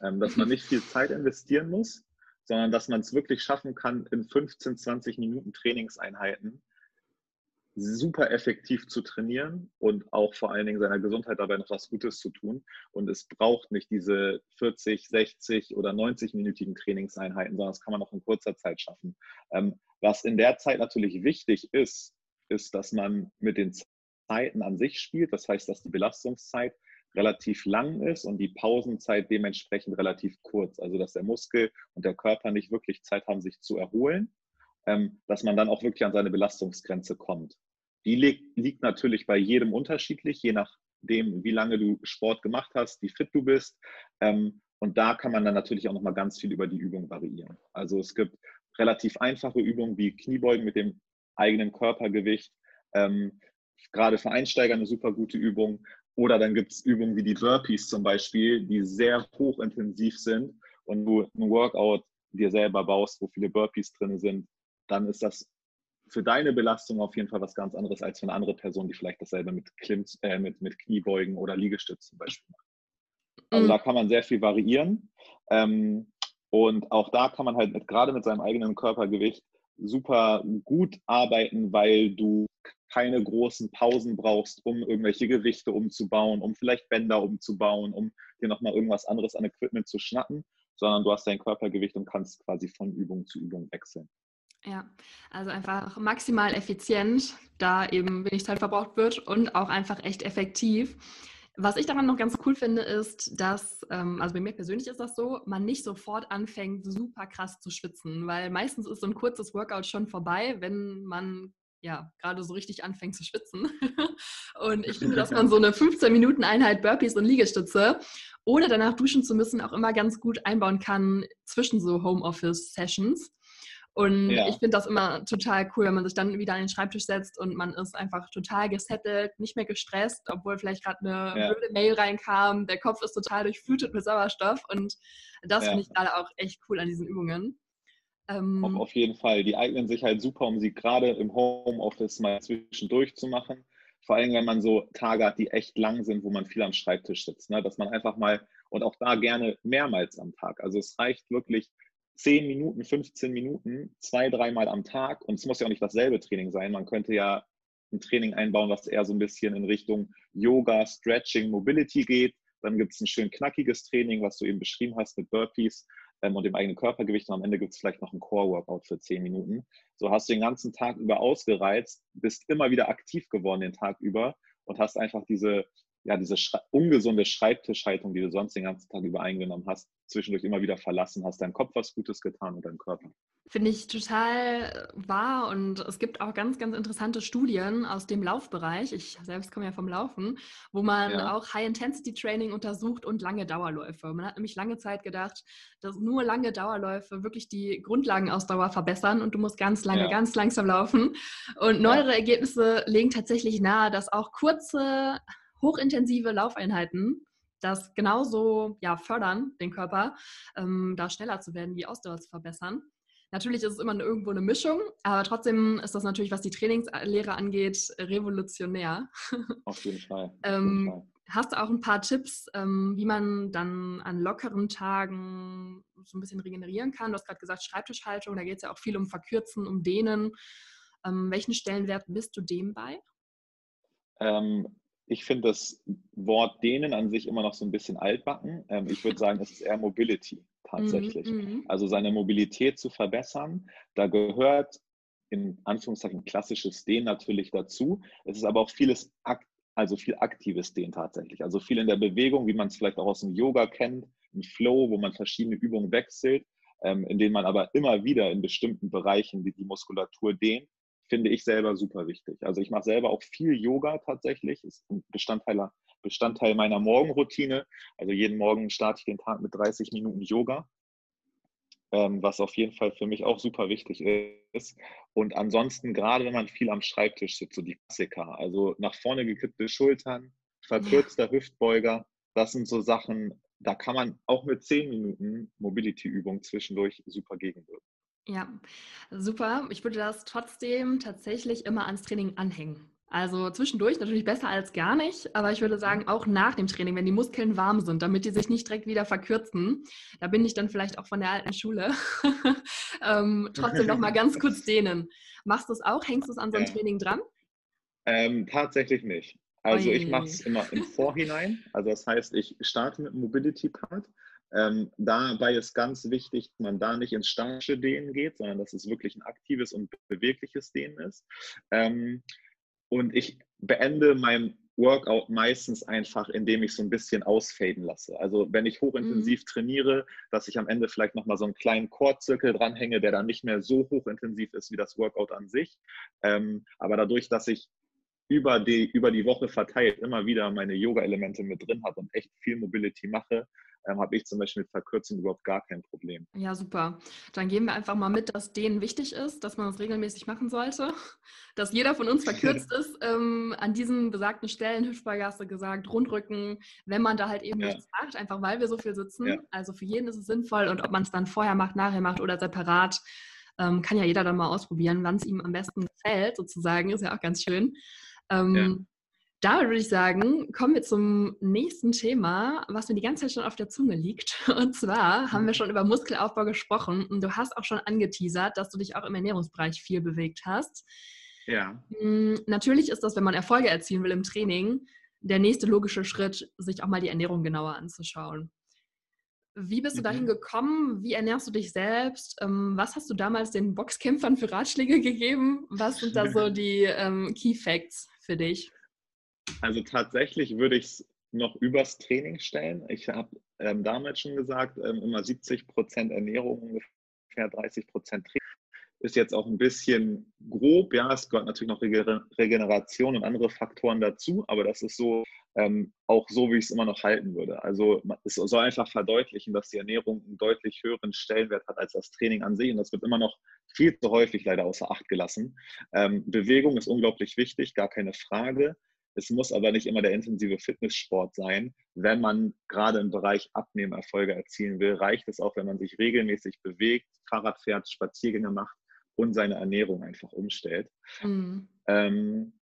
Ähm, dass man nicht viel Zeit investieren muss, sondern dass man es wirklich schaffen kann, in 15, 20 Minuten Trainingseinheiten super effektiv zu trainieren und auch vor allen Dingen seiner Gesundheit dabei noch was Gutes zu tun. Und es braucht nicht diese 40, 60 oder 90-minütigen Trainingseinheiten, sondern das kann man auch in kurzer Zeit schaffen. Ähm, was in der Zeit natürlich wichtig ist, ist, dass man mit den Zeiten an sich spielt. Das heißt, dass die Belastungszeit relativ lang ist und die Pausenzeit dementsprechend relativ kurz. Also dass der Muskel und der Körper nicht wirklich Zeit haben, sich zu erholen ähm, dass man dann auch wirklich an seine Belastungsgrenze kommt. Die liegt, natürlich bei jedem unterschiedlich, je nachdem, wie lange du Sport gemacht hast, wie fit du bist. Ähm, und da kann man dann natürlich auch nochmal ganz viel über die Übung variieren. Also es gibt relativ einfache Übungen wie Kniebeugen mit dem eigenen Körpergewicht. Ähm, gerade für Einsteiger eine super gute Übung. Oder dann gibt es Übungen wie die Burpees zum Beispiel, die sehr hochintensiv sind und du ein Workout dir selber baust, wo viele Burpees drin sind, dann ist das für deine Belastung auf jeden Fall was ganz anderes als für eine andere Person, die vielleicht dasselbe mit, Klimm, äh, mit, mit Kniebeugen oder Liegestütz zum Beispiel macht. Also mhm. da kann man sehr viel variieren. Ähm, und auch da kann man halt mit, gerade mit seinem eigenen Körpergewicht super gut arbeiten, weil du keine großen Pausen brauchst, um irgendwelche Gewichte umzubauen, um vielleicht Bänder umzubauen, um dir nochmal irgendwas anderes an Equipment zu schnappen, sondern du hast dein Körpergewicht und kannst quasi von Übung zu Übung wechseln. Ja, also einfach maximal effizient, da eben wenig Zeit verbraucht wird und auch einfach echt effektiv. Was ich daran noch ganz cool finde, ist, dass, ähm, also bei mir persönlich ist das so, man nicht sofort anfängt, super krass zu schwitzen, weil meistens ist so ein kurzes Workout schon vorbei, wenn man ja gerade so richtig anfängt zu schwitzen. und ich finde, dass man so eine 15-Minuten-Einheit Burpees und Liegestütze ohne danach duschen zu müssen auch immer ganz gut einbauen kann zwischen so Homeoffice-Sessions. Und ja. ich finde das immer total cool, wenn man sich dann wieder an den Schreibtisch setzt und man ist einfach total gesettelt, nicht mehr gestresst, obwohl vielleicht gerade eine ja. blöde Mail reinkam. Der Kopf ist total durchflutet mit Sauerstoff und das ja. finde ich gerade auch echt cool an diesen Übungen. Ähm, auf, auf jeden Fall. Die eignen sich halt super, um sie gerade im Homeoffice mal zwischendurch zu machen. Vor allem, wenn man so Tage hat, die echt lang sind, wo man viel am Schreibtisch sitzt. Ne? Dass man einfach mal und auch da gerne mehrmals am Tag. Also es reicht wirklich 10 Minuten, 15 Minuten, zwei, dreimal am Tag. Und es muss ja auch nicht dasselbe Training sein. Man könnte ja ein Training einbauen, was eher so ein bisschen in Richtung Yoga, Stretching, Mobility geht. Dann gibt es ein schön knackiges Training, was du eben beschrieben hast mit Burpees ähm, und dem eigenen Körpergewicht. Und am Ende gibt es vielleicht noch ein Core-Workout für 10 Minuten. So hast du den ganzen Tag über ausgereizt, bist immer wieder aktiv geworden den Tag über und hast einfach diese ja, diese Schre ungesunde Schreibtischhaltung, die du sonst den ganzen Tag über eingenommen hast, zwischendurch immer wieder verlassen hast, deinem Kopf was Gutes getan und deinem Körper. Finde ich total wahr und es gibt auch ganz, ganz interessante Studien aus dem Laufbereich. Ich selbst komme ja vom Laufen, wo man ja. auch High-Intensity-Training untersucht und lange Dauerläufe. Man hat nämlich lange Zeit gedacht, dass nur lange Dauerläufe wirklich die Grundlagenausdauer verbessern und du musst ganz lange, ja. ganz langsam laufen. Und neuere. Ergebnisse legen tatsächlich nahe, dass auch kurze hochintensive Laufeinheiten das genauso ja, fördern, den Körper, ähm, da schneller zu werden, die Ausdauer zu verbessern. Natürlich ist es immer irgendwo eine Mischung, aber trotzdem ist das natürlich, was die Trainingslehre angeht, revolutionär. Auf jeden Fall. ähm, Hast du auch ein paar Tipps, ähm, wie man dann an lockeren Tagen so ein bisschen regenerieren kann? Du hast gerade gesagt, Schreibtischhaltung, da geht es ja auch viel um Verkürzen, um Dehnen. Ähm, welchen Stellenwert bist du dem bei? Ähm, ich finde das Wort dehnen an sich immer noch so ein bisschen altbacken. Ähm, ich würde sagen, es ist eher Mobility tatsächlich. Mm -hmm. Also seine Mobilität zu verbessern. Da gehört in Anführungszeichen klassisches Dehnen natürlich dazu. Es ist aber auch vieles, also viel aktives Dehnen tatsächlich. Also viel in der Bewegung, wie man es vielleicht auch aus dem Yoga kennt, ein Flow, wo man verschiedene Übungen wechselt, ähm, in denen man aber immer wieder in bestimmten Bereichen die, die Muskulatur dehnt finde ich selber super wichtig. Also ich mache selber auch viel Yoga tatsächlich, ist ein Bestandteil, Bestandteil meiner Morgenroutine. Also jeden Morgen starte ich den Tag mit 30 Minuten Yoga, ähm, was auf jeden Fall für mich auch super wichtig ist. Und ansonsten, gerade wenn man viel am Schreibtisch sitzt, so die Klassiker, also nach vorne gekippte Schultern, verkürzter. Hüftbeuger, das sind so Sachen, da kann man auch mit 10 Minuten Mobility-Übung zwischendurch super gegenwirken. Ja, super. Ich würde das trotzdem tatsächlich immer ans Training anhängen. Also zwischendurch natürlich besser als gar nicht, aber ich würde mhm. sagen, auch nach dem Training, wenn die Muskeln warm sind, damit die sich nicht direkt wieder verkürzen, da bin ich dann vielleicht auch von der alten Schule, ähm, trotzdem noch mal ganz kurz dehnen. Machst du es auch? Hängst du es an so ein Training dran? Ähm, tatsächlich nicht. Also Oi. ich mache es immer im Vorhinein. Also das heißt, ich starte mit dem Mobility Part ähm, dabei ist ganz wichtig, dass man da nicht ins statische Dehnen geht, sondern dass es wirklich ein aktives und bewegliches Dehnen ist. Ähm, und ich beende mein Workout meistens einfach, indem ich so ein bisschen ausfaden lasse. Also wenn ich hochintensiv mhm. trainiere, dass ich am Ende vielleicht nochmal so einen kleinen Chorzirkel dranhänge, der dann nicht mehr so hochintensiv ist wie das Workout an sich. Ähm, aber dadurch, dass ich über die, über die Woche verteilt immer wieder meine Yoga-Elemente mit drin habe und echt viel Mobility mache, ähm, habe ich zum Beispiel mit Verkürzung überhaupt gar kein Problem. Ja, super. Dann geben wir einfach mal mit, dass denen wichtig ist, dass man das regelmäßig machen sollte, dass jeder von uns verkürzt ist. Ähm, an diesen besagten Stellen, du gesagt, Rundrücken, wenn man da halt eben ja. nichts macht, einfach weil wir so viel sitzen. Ja. Also für jeden ist es sinnvoll und ob man es dann vorher macht, nachher macht oder separat, ähm, kann ja jeder dann mal ausprobieren, wann es ihm am besten gefällt, sozusagen, ist ja auch ganz schön. Ähm, ja. Damit würde ich sagen, kommen wir zum nächsten Thema, was mir die ganze Zeit schon auf der Zunge liegt. Und zwar haben wir mhm. schon über Muskelaufbau gesprochen und du hast auch schon angeteasert, dass du dich auch im Ernährungsbereich viel bewegt hast. Ja. Hm, natürlich ist das, wenn man Erfolge erzielen will im Training, der nächste logische Schritt, sich auch mal die Ernährung genauer anzuschauen. Wie bist du dahin Mhm. gekommen? Wie ernährst du dich selbst? Ähm, was hast du damals den Boxkämpfern für Ratschläge gegeben? Was sind da so die ähm, Key Facts für dich? Also tatsächlich würde ich es noch übers Training stellen. Ich habe ähm, damals schon gesagt, ähm, immer 70 Prozent Ernährung, ungefähr 30 Prozent Training. Ist jetzt auch ein bisschen grob, ja, es gehört natürlich noch Rege- Regeneration und andere Faktoren dazu, aber das ist so ähm, auch so, wie ich es immer noch halten würde. Also es soll einfach verdeutlichen, dass die Ernährung einen deutlich höheren Stellenwert hat als das Training an sich und das wird immer noch viel zu häufig leider außer Acht gelassen. Ähm, Bewegung ist unglaublich wichtig, gar keine Frage. Es muss aber nicht immer der intensive Fitnesssport sein. Wenn man gerade im Bereich Abnehmen Erfolge erzielen will, reicht es auch, wenn man sich regelmäßig bewegt, Fahrrad fährt, Spaziergänge macht und seine Ernährung einfach umstellt. Mhm. Ähm,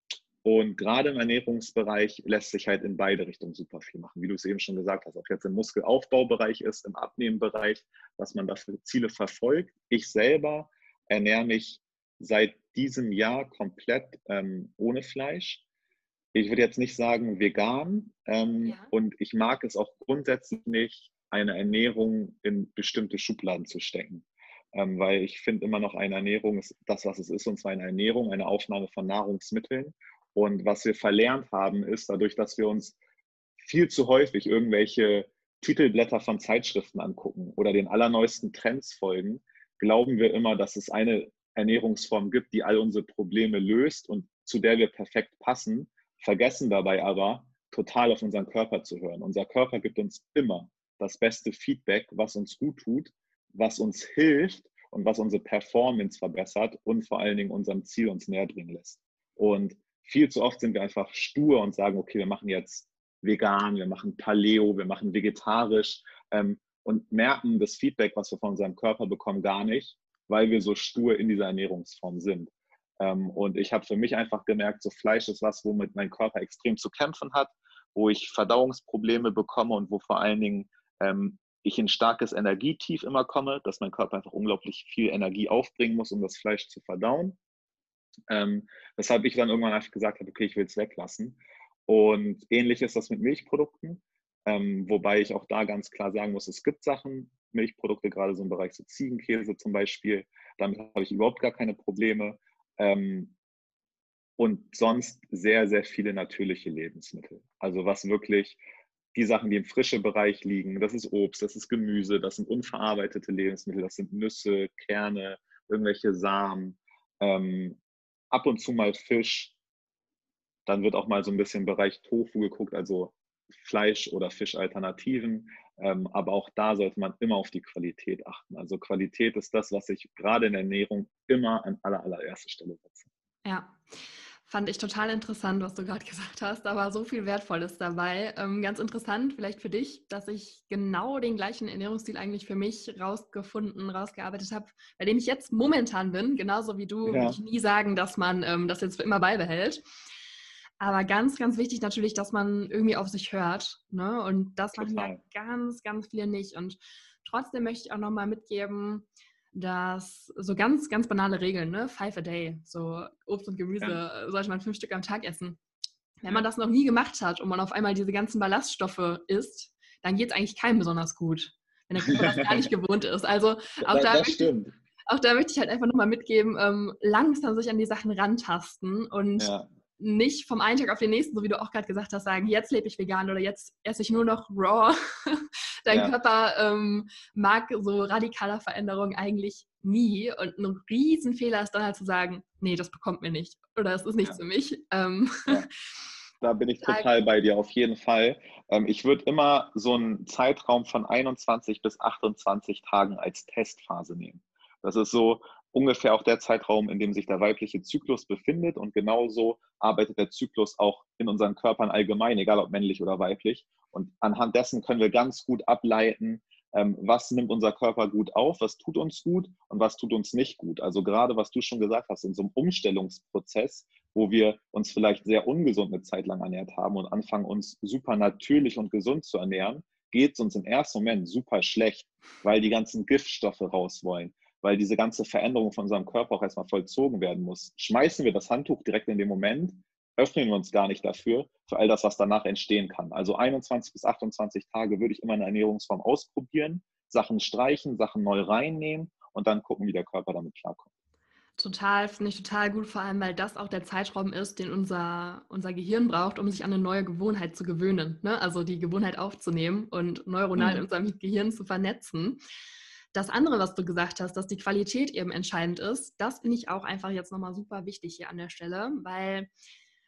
und gerade im Ernährungsbereich lässt sich halt in beide Richtungen super viel machen. Wie du es eben schon gesagt hast, ob jetzt im Muskelaufbaubereich ist, im Abnehmenbereich, was man da für Ziele verfolgt. Ich selber ernähre mich seit diesem Jahr komplett ähm, ohne Fleisch. Ich würde jetzt nicht sagen vegan ähm, Ja. und ich mag es auch grundsätzlich nicht, eine Ernährung in bestimmte Schubladen zu stecken. Ähm, weil ich finde immer noch eine Ernährung ist das, was es ist, und zwar eine Ernährung, eine Aufnahme von Nahrungsmitteln. Und was wir verlernt haben, ist dadurch, dass wir uns viel zu häufig irgendwelche Titelblätter von Zeitschriften angucken oder den allerneuesten Trends folgen, glauben wir immer, dass es eine Ernährungsform gibt, die all unsere Probleme löst und zu der wir perfekt passen, vergessen dabei aber, total auf unseren Körper zu hören. Unser Körper gibt uns immer das beste Feedback, was uns gut tut, was uns hilft und was unsere Performance verbessert und vor allen Dingen unserem Ziel uns näher bringen lässt. Und viel zu oft sind wir einfach stur und sagen, okay, wir machen jetzt vegan, wir machen Paleo, wir machen vegetarisch ähm, und merken das Feedback, was wir von unserem Körper bekommen, gar nicht, weil wir so stur in dieser Ernährungsform sind. Ähm, und ich habe für mich einfach gemerkt, so Fleisch ist was, womit mein Körper extrem zu kämpfen hat, wo ich Verdauungsprobleme bekomme und wo vor allen Dingen ähm, ich in starkes Energietief immer komme, dass mein Körper einfach unglaublich viel Energie aufbringen muss, um das Fleisch zu verdauen. Ähm, weshalb ich dann irgendwann einfach gesagt habe, okay, ich will es weglassen. Und ähnlich ist das mit Milchprodukten, ähm, wobei ich auch da ganz klar sagen muss, es gibt Sachen, Milchprodukte, gerade so im Bereich so Ziegenkäse zum Beispiel, damit habe ich überhaupt gar keine Probleme. Ähm, und sonst sehr, sehr viele natürliche Lebensmittel. Also was wirklich die Sachen, die im frischen Bereich liegen, das ist Obst, das ist Gemüse, das sind unverarbeitete Lebensmittel, das sind Nüsse, Kerne, irgendwelche Samen, ähm, ab und zu mal Fisch. Dann wird auch mal so ein bisschen im Bereich Tofu geguckt, also Fleisch- oder Fischalternativen. Ähm, aber auch da sollte man immer auf die Qualität achten. Also Qualität ist das, was ich gerade in der Ernährung immer an aller, allererster Stelle setze. Ja, fand ich total interessant, was du gerade gesagt hast. Da war so viel Wertvolles dabei. Ähm, ganz interessant, vielleicht für dich, dass ich genau den gleichen Ernährungsstil eigentlich für mich rausgefunden, rausgearbeitet habe, bei dem ich jetzt momentan bin. Genauso wie du, Ja. würde ich nie sagen, dass man ähm, das jetzt für immer beibehält. Aber ganz, ganz wichtig natürlich, dass man irgendwie auf sich hört. Ne? Und das machen ja ganz, ganz viele nicht. Und trotzdem möchte ich auch nochmal mitgeben, dass so ganz, ganz banale Regeln, ne? Five a day, so Obst und Gemüse Ja. äh, sollte man fünf Stück am Tag essen. Wenn man das noch nie gemacht hat und man auf einmal diese ganzen Ballaststoffe isst, dann geht es eigentlich keinem besonders gut, wenn der Körper das gar nicht gewohnt ist. Also auch da, möchte, auch da möchte ich halt einfach nochmal mitgeben, ähm, langsam sich an die Sachen rantasten und Ja, nicht vom einen Tag auf den nächsten, so wie du auch gerade gesagt hast, sagen, jetzt lebe ich vegan oder jetzt esse ich nur noch raw. Dein Ja. Körper ähm, mag so radikaler Veränderung eigentlich nie. Und ein Riesenfehler ist dann halt zu sagen, nee, das bekommt mir nicht oder es ist nichts Ja. für mich. Ähm, Ja. Da bin ich total bei dir, auf jeden Fall. Ähm, ich würde immer so einen Zeitraum von 21 bis 28 Tagen als Testphase nehmen. Das ist so ungefähr auch der Zeitraum, in dem sich der weibliche Zyklus befindet. Und genauso arbeitet der Zyklus auch in unseren Körpern allgemein, egal ob männlich oder weiblich. Und anhand dessen können wir ganz gut ableiten, ähm, was nimmt unser Körper gut auf, was tut uns gut und was tut uns nicht gut. Also gerade, was du schon gesagt hast, in so einem Umstellungsprozess, wo wir uns vielleicht sehr ungesund eine Zeit lang ernährt haben und anfangen, uns super natürlich und gesund zu ernähren, geht es uns im ersten Moment super schlecht, weil die ganzen Giftstoffe raus wollen, weil diese ganze Veränderung von unserem Körper auch erstmal vollzogen werden muss. Schmeißen wir das Handtuch direkt in dem Moment, öffnen wir uns gar nicht dafür, für all das, was danach entstehen kann. Also 21 bis 28 Tage würde ich immer eine Ernährungsform ausprobieren, Sachen streichen, Sachen neu reinnehmen und dann gucken, wie der Körper damit klarkommt. Total, finde ich total gut, vor allem, weil das auch der Zeitraum ist, den unser, unser Gehirn braucht, um sich an eine neue Gewohnheit zu gewöhnen. Ne? Also die Gewohnheit aufzunehmen und neuronal mhm. in unserem Gehirn zu vernetzen. Das andere, was du gesagt hast, dass die Qualität eben entscheidend ist, das finde ich auch einfach jetzt nochmal super wichtig hier an der Stelle, weil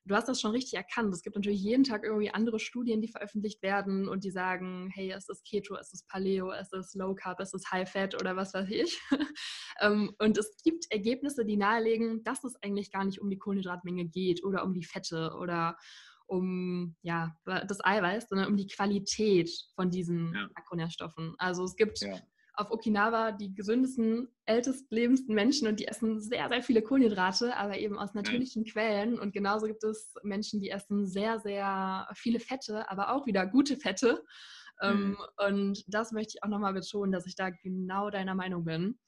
du hast das schon richtig erkannt. Es gibt natürlich jeden Tag irgendwie andere Studien, die veröffentlicht werden und die sagen, hey, es ist Keto, es ist Paleo, es ist Low Carb, es ist High Fat oder was weiß ich. Ähm, und es gibt Ergebnisse, die nahelegen, dass es eigentlich gar nicht um die Kohlenhydratmenge geht oder um die Fette oder um ja, das Eiweiß, sondern um die Qualität von diesen ja. Makronährstoffen. Also es gibt ja auf Okinawa die gesündesten, ältestlebendsten Menschen und die essen sehr, sehr viele Kohlenhydrate, aber eben aus natürlichen ja. Quellen. Und genauso gibt es Menschen, die essen sehr, sehr viele Fette, aber auch wieder gute Fette. Ähm, mhm. und das möchte ich auch nochmal betonen, dass ich da genau deiner Meinung bin.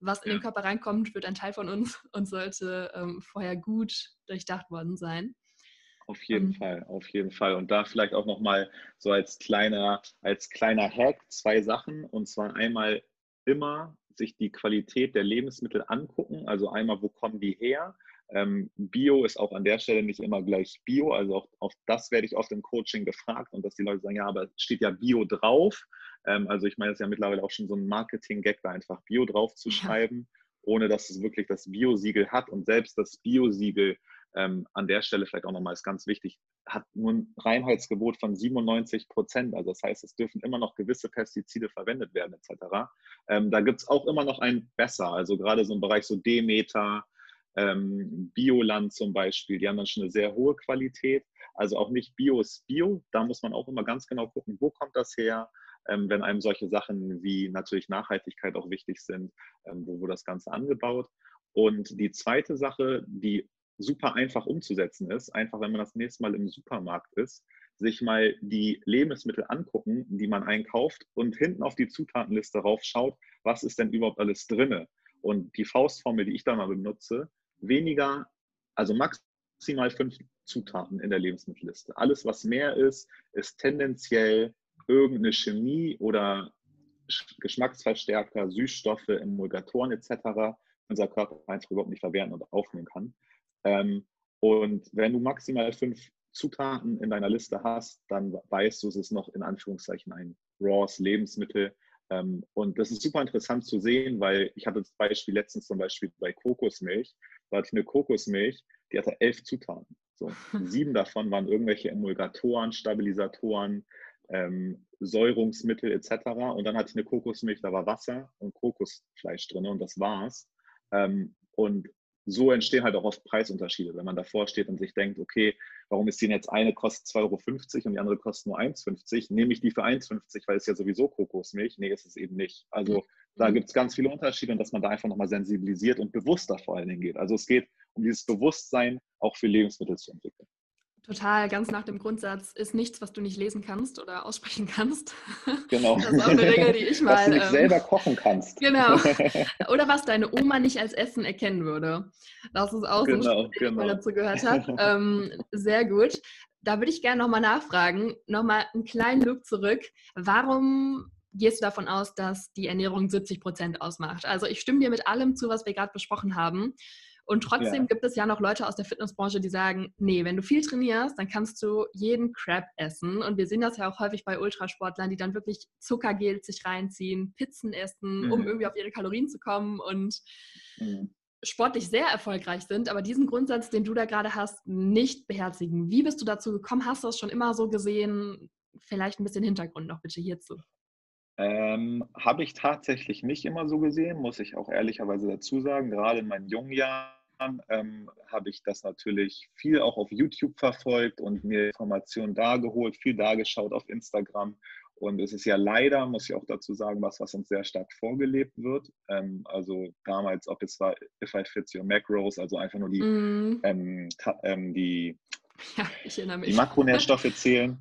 Was in ja. den Körper reinkommt, wird ein Teil von uns und sollte ähm, vorher gut durchdacht worden sein. Auf jeden mhm. Fall, auf jeden Fall. Und da vielleicht auch nochmal so als kleiner, als kleiner Hack zwei Sachen. Und zwar einmal immer sich die Qualität der Lebensmittel angucken. Also einmal, wo kommen die her? Ähm, Bio ist auch an der Stelle nicht immer gleich Bio. Also auch auf das werde ich oft im Coaching gefragt und dass die Leute sagen, ja, aber steht ja Bio drauf. Ähm, also ich meine, es ist ja mittlerweile auch schon so ein Marketing-Gag, da einfach Bio drauf zu schreiben, ohne dass es wirklich das Bio-Siegel hat. Und selbst das Bio-Siegel ähm, an der Stelle vielleicht auch nochmal ist ganz wichtig, hat nur ein Reinheitsgebot von 97 Prozent. Also das heißt, es dürfen immer noch gewisse Pestizide verwendet werden etc. Ähm, da gibt es auch immer noch ein besser, also gerade so im Bereich so Demeter, ähm, Bioland zum Beispiel, die haben dann schon eine sehr hohe Qualität. Also auch nicht Bio ist Bio, da muss man auch immer ganz genau gucken, wo kommt das her, ähm, wenn einem solche Sachen wie natürlich Nachhaltigkeit auch wichtig sind, ähm, wo wurde das Ganze angebaut. Und die zweite Sache, die super einfach umzusetzen ist, einfach wenn man das nächste Mal im Supermarkt ist, sich mal die Lebensmittel angucken, die man einkauft und hinten auf die Zutatenliste raufschaut, was ist denn überhaupt alles drinne. Und die Faustformel, die ich da mal benutze, weniger, also maximal fünf Zutaten in der Lebensmittelliste. Alles, was mehr ist, ist tendenziell irgendeine Chemie oder Geschmacksverstärker, Süßstoffe, Emulgatoren etc. unser Körper einfach überhaupt nicht verwerten und aufnehmen kann. Ähm, und wenn du maximal fünf Zutaten in deiner Liste hast, dann weißt du, es ist noch in Anführungszeichen ein raws Lebensmittel. Ähm, und das ist super interessant zu sehen, weil ich hatte das Beispiel letztens zum Beispiel bei Kokosmilch. Da hatte ich eine Kokosmilch, die hatte elf Zutaten. So, sieben davon waren irgendwelche Emulgatoren, Stabilisatoren, ähm, Säurungsmittel etc. Und dann hatte ich eine Kokosmilch, da war Wasser und Kokosfleisch drin und das war's. Ähm, und so entstehen halt auch oft Preisunterschiede, wenn man davor steht und sich denkt, okay, warum ist die jetzt eine kostet 2,50 Euro und die andere kostet nur 1,50? Nehme ich die für 1,50, weil es ja sowieso Kokosmilch? Nee, ist es eben nicht. Also da mhm. gibt es ganz viele Unterschiede und dass man da einfach nochmal sensibilisiert und bewusster vor allen Dingen geht. Also es geht um dieses Bewusstsein auch für Lebensmittel zu entwickeln. Total, ganz nach dem Grundsatz, ist nichts, was du nicht lesen kannst oder aussprechen kannst. Genau. Das ist auch eine Regel, die ich mal. Was du nicht ähm, selber kochen kannst. Genau. Oder was deine Oma nicht als Essen erkennen würde. Das ist auch genau, so ein genau. ich mal dazu gehört habe. Ähm, sehr gut. Da würde ich gerne nochmal nachfragen, nochmal einen kleinen Look zurück. Warum gehst du davon aus, dass die Ernährung 70 Prozent ausmacht? Also ich stimme dir mit allem zu, was wir gerade besprochen haben. Und trotzdem ja. gibt es ja noch Leute aus der Fitnessbranche, die sagen, nee, wenn du viel trainierst, dann kannst du jeden Crap essen. Und wir sehen das ja auch häufig bei Ultrasportlern, die dann wirklich Zuckergel sich reinziehen, Pizzen essen, mhm. um irgendwie auf ihre Kalorien zu kommen und mhm. sportlich sehr erfolgreich sind, aber diesen Grundsatz, den du da gerade hast, nicht beherzigen. Wie bist du dazu gekommen? Hast du das schon immer so gesehen? Vielleicht ein bisschen Hintergrund noch bitte hierzu. Ähm, Habe ich tatsächlich nicht immer so gesehen, muss ich auch ehrlicherweise dazu sagen. Gerade in meinen jungen Jahren ähm, habe ich das natürlich viel auch auf YouTube verfolgt und mir Informationen da geholt, viel da geschaut auf Instagram. Und es ist ja leider, muss ich auch dazu sagen, was, was uns sehr stark vorgelebt wird. Ähm, also damals, ob es war If I Fit Your Macros, also einfach nur die, mm. ähm, die, ja, die Makronährstoffe zählen.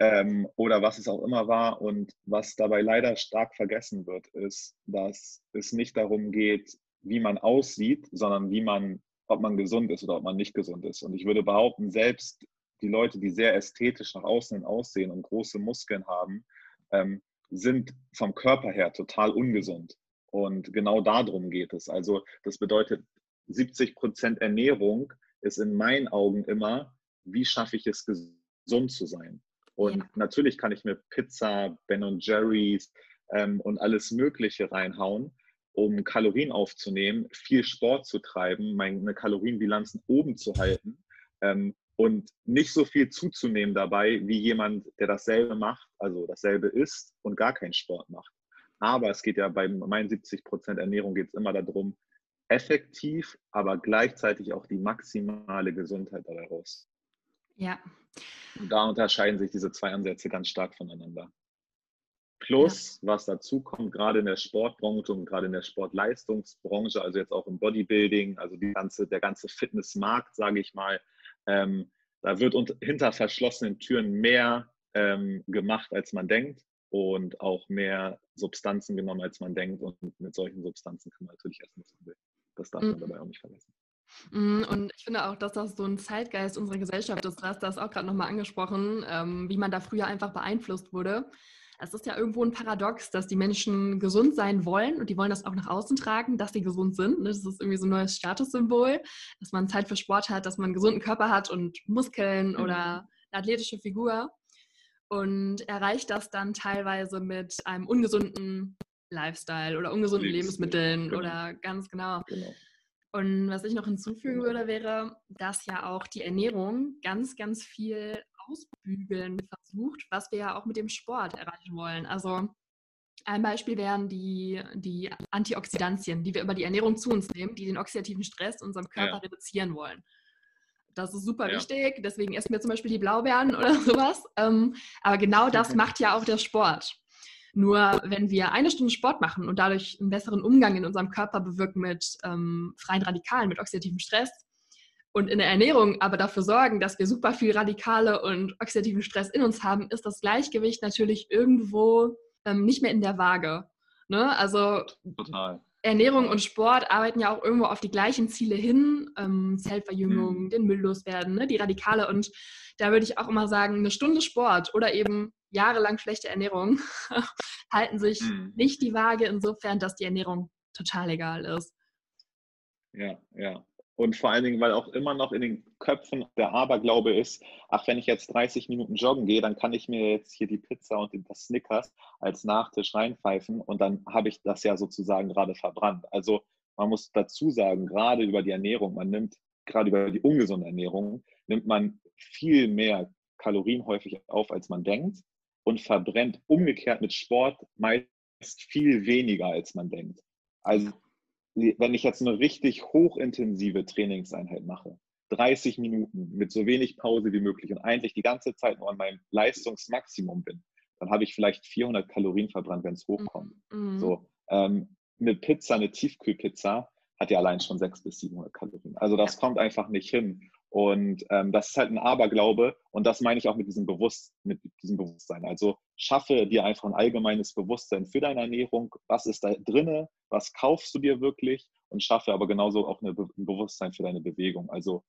ähm, oder was es auch immer war. Und was dabei leider stark vergessen wird, ist, dass es nicht darum geht, wie man aussieht, sondern wie man, ob man gesund ist oder ob man nicht gesund ist. Und ich würde behaupten, selbst die Leute, die sehr ästhetisch nach außen aussehen und große Muskeln haben, ähm, sind vom Körper her total ungesund. Und genau darum geht es. Also das bedeutet, 70 Prozent Ernährung ist in meinen Augen immer, wie schaffe ich es, gesund zu sein. Und ja. natürlich kann ich mir Pizza, Ben Jerry's ähm, und alles Mögliche reinhauen, um Kalorien aufzunehmen, viel Sport zu treiben, meine Kalorienbilanzen oben zu halten ähm, und nicht so viel zuzunehmen dabei wie jemand, der dasselbe macht, also dasselbe isst und gar keinen Sport macht. Aber es geht ja bei meinen 70 Prozent Ernährung geht es immer darum, effektiv, aber gleichzeitig auch die maximale Gesundheit daraus. Ja. Und da unterscheiden sich diese zwei Ansätze ganz stark voneinander. Plus, ja. was dazu kommt, gerade in der Sportbranche und gerade in der Sportleistungsbranche, also jetzt auch im Bodybuilding, also die ganze, der ganze Fitnessmarkt, sage ich mal, ähm, da wird unter, hinter verschlossenen Türen mehr ähm, gemacht, als man denkt und auch mehr Substanzen genommen, als man denkt. Und mit solchen Substanzen kann man natürlich essen, was man will. Das darf man mhm. dabei auch nicht vergessen. Mhm, und ich finde auch, dass das so ein Zeitgeist unserer Gesellschaft ist. Du hast das auch gerade nochmal angesprochen, ähm, wie man da früher einfach beeinflusst wurde. Es ist ja irgendwo ein Paradox, dass die Menschen gesund sein wollen und die wollen das auch nach außen tragen, dass sie gesund sind. Das ist irgendwie so ein neues Statussymbol, dass man Zeit für Sport hat, dass man einen gesunden Körper hat und Muskeln mhm. oder eine athletische Figur und erreicht das dann teilweise mit einem ungesunden Lifestyle oder ungesunden Lebensmitteln genau. oder ganz genau. genau. Und was ich noch hinzufügen würde, wäre, dass ja auch die Ernährung ganz, ganz viel ausbügeln versucht, was wir ja auch mit dem Sport erreichen wollen. Also ein Beispiel wären die, die Antioxidantien, die wir über die Ernährung zu uns nehmen, die den oxidativen Stress in unserem Körper ja. reduzieren wollen. Das ist super ja. wichtig, deswegen essen wir zum Beispiel die Blaubeeren oder sowas. Ähm, aber genau das macht ja auch der Sport. Nur wenn wir eine Stunde Sport machen und dadurch einen besseren Umgang in unserem Körper bewirken mit ähm, freien Radikalen, mit oxidativem Stress und in der Ernährung aber dafür sorgen, dass wir super viel Radikale und oxidativen Stress in uns haben, ist das Gleichgewicht natürlich irgendwo ähm, nicht mehr in der Waage. Ne? Also Total. Ernährung und Sport arbeiten ja auch irgendwo auf die gleichen Ziele hin, ähm, Zellverjüngung, mhm. den Müll loswerden, ne, die Radikale. Und da würde ich auch immer sagen, eine Stunde Sport oder eben jahrelang schlechte Ernährung halten sich mhm. nicht die Waage insofern, dass die Ernährung total egal ist. Ja, ja. Und vor allen Dingen, weil auch immer noch in den Köpfen der Aberglaube ist, ach, wenn ich jetzt 30 Minuten joggen gehe, dann kann ich mir jetzt hier die Pizza und das Snickers als Nachtisch reinpfeifen und dann habe ich das ja sozusagen gerade verbrannt. Also man muss dazu sagen, gerade über die Ernährung, man nimmt, gerade über die ungesunde Ernährung, nimmt man viel mehr Kalorien häufig auf, als man denkt und verbrennt umgekehrt mit Sport meist viel weniger, als man denkt. Also wenn ich jetzt eine richtig hochintensive Trainingseinheit mache, 30 Minuten mit so wenig Pause wie möglich und eigentlich die ganze Zeit nur an meinem Leistungsmaximum bin, dann habe ich vielleicht 400 Kalorien verbrannt, wenn es hochkommt. Mhm. So, ähm, eine Pizza, eine Tiefkühlpizza hat ja allein schon 600 bis 700 Kalorien. Also das ja. kommt einfach nicht hin. Und ähm, das ist halt ein Aberglaube und das meine ich auch mit diesem, Bewusst mit diesem Bewusstsein. Also schaffe dir einfach ein allgemeines Bewusstsein für deine Ernährung. Was ist da drinne? Was kaufst du dir wirklich? Und schaffe aber genauso auch eine, ein Bewusstsein für deine Bewegung. Also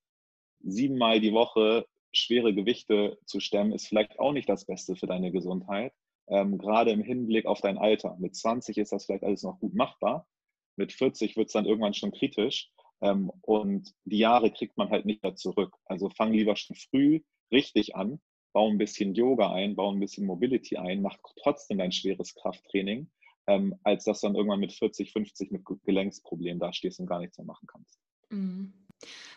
siebenmal die Woche schwere Gewichte zu stemmen, ist vielleicht auch nicht das Beste für deine Gesundheit. Ähm, gerade im Hinblick auf dein Alter. Mit 20 ist das vielleicht alles noch gut machbar. Mit 40 wird es dann irgendwann schon kritisch. Ähm, und die Jahre kriegt man halt nicht mehr zurück. Also fang lieber schon früh richtig an, bau ein bisschen Yoga ein, bau ein bisschen Mobility ein, mach trotzdem dein schweres Krafttraining, ähm, als dass dann irgendwann mit 40, 50 mit Gelenksproblemen dastehst und gar nichts mehr machen kannst. Mhm.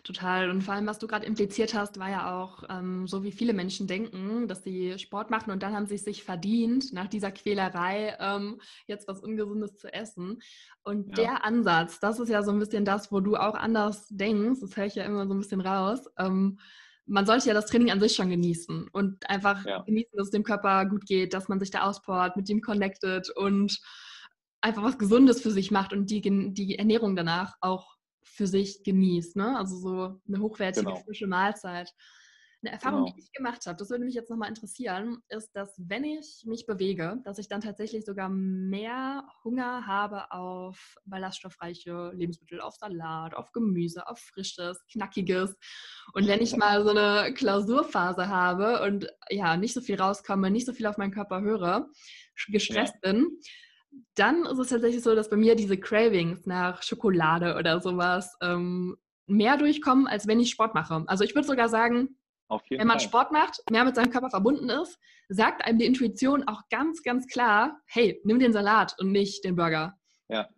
Total. Und vor allem, was du gerade impliziert hast, war ja auch, ähm, so wie viele Menschen denken, dass sie Sport machen und dann haben sie es sich verdient, nach dieser Quälerei ähm, jetzt was Ungesundes zu essen. Und ja. der Ansatz, das ist ja so ein bisschen das, wo du auch anders denkst, das höre ich ja immer so ein bisschen raus. Ähm, man sollte ja das Training an sich schon genießen und einfach ja. genießen, dass es dem Körper gut geht, dass man sich da auspowert, mit ihm connected und einfach was Gesundes für sich macht und die, die Ernährung danach auch für sich genießt. Ne? Also so eine hochwertige, genau. frische Mahlzeit. Eine Erfahrung, genau. die ich gemacht habe, das würde mich jetzt nochmal interessieren, ist, dass wenn ich mich bewege, dass ich dann tatsächlich sogar mehr Hunger habe auf ballaststoffreiche Lebensmittel, auf Salat, auf Gemüse, auf frisches, knackiges. Und wenn ich mal so eine Klausurphase habe und ja, nicht so viel rauskomme, nicht so viel auf meinen Körper höre, gestresst ja. bin, dann ist es tatsächlich so, dass bei mir diese Cravings nach Schokolade oder sowas ähm, mehr durchkommen, als wenn ich Sport mache. Also ich würde sogar sagen, wenn man Fall. Sport macht, mehr mit seinem Körper verbunden ist, sagt einem die Intuition auch ganz, ganz klar, hey, nimm den Salat und nicht den Burger. Ja,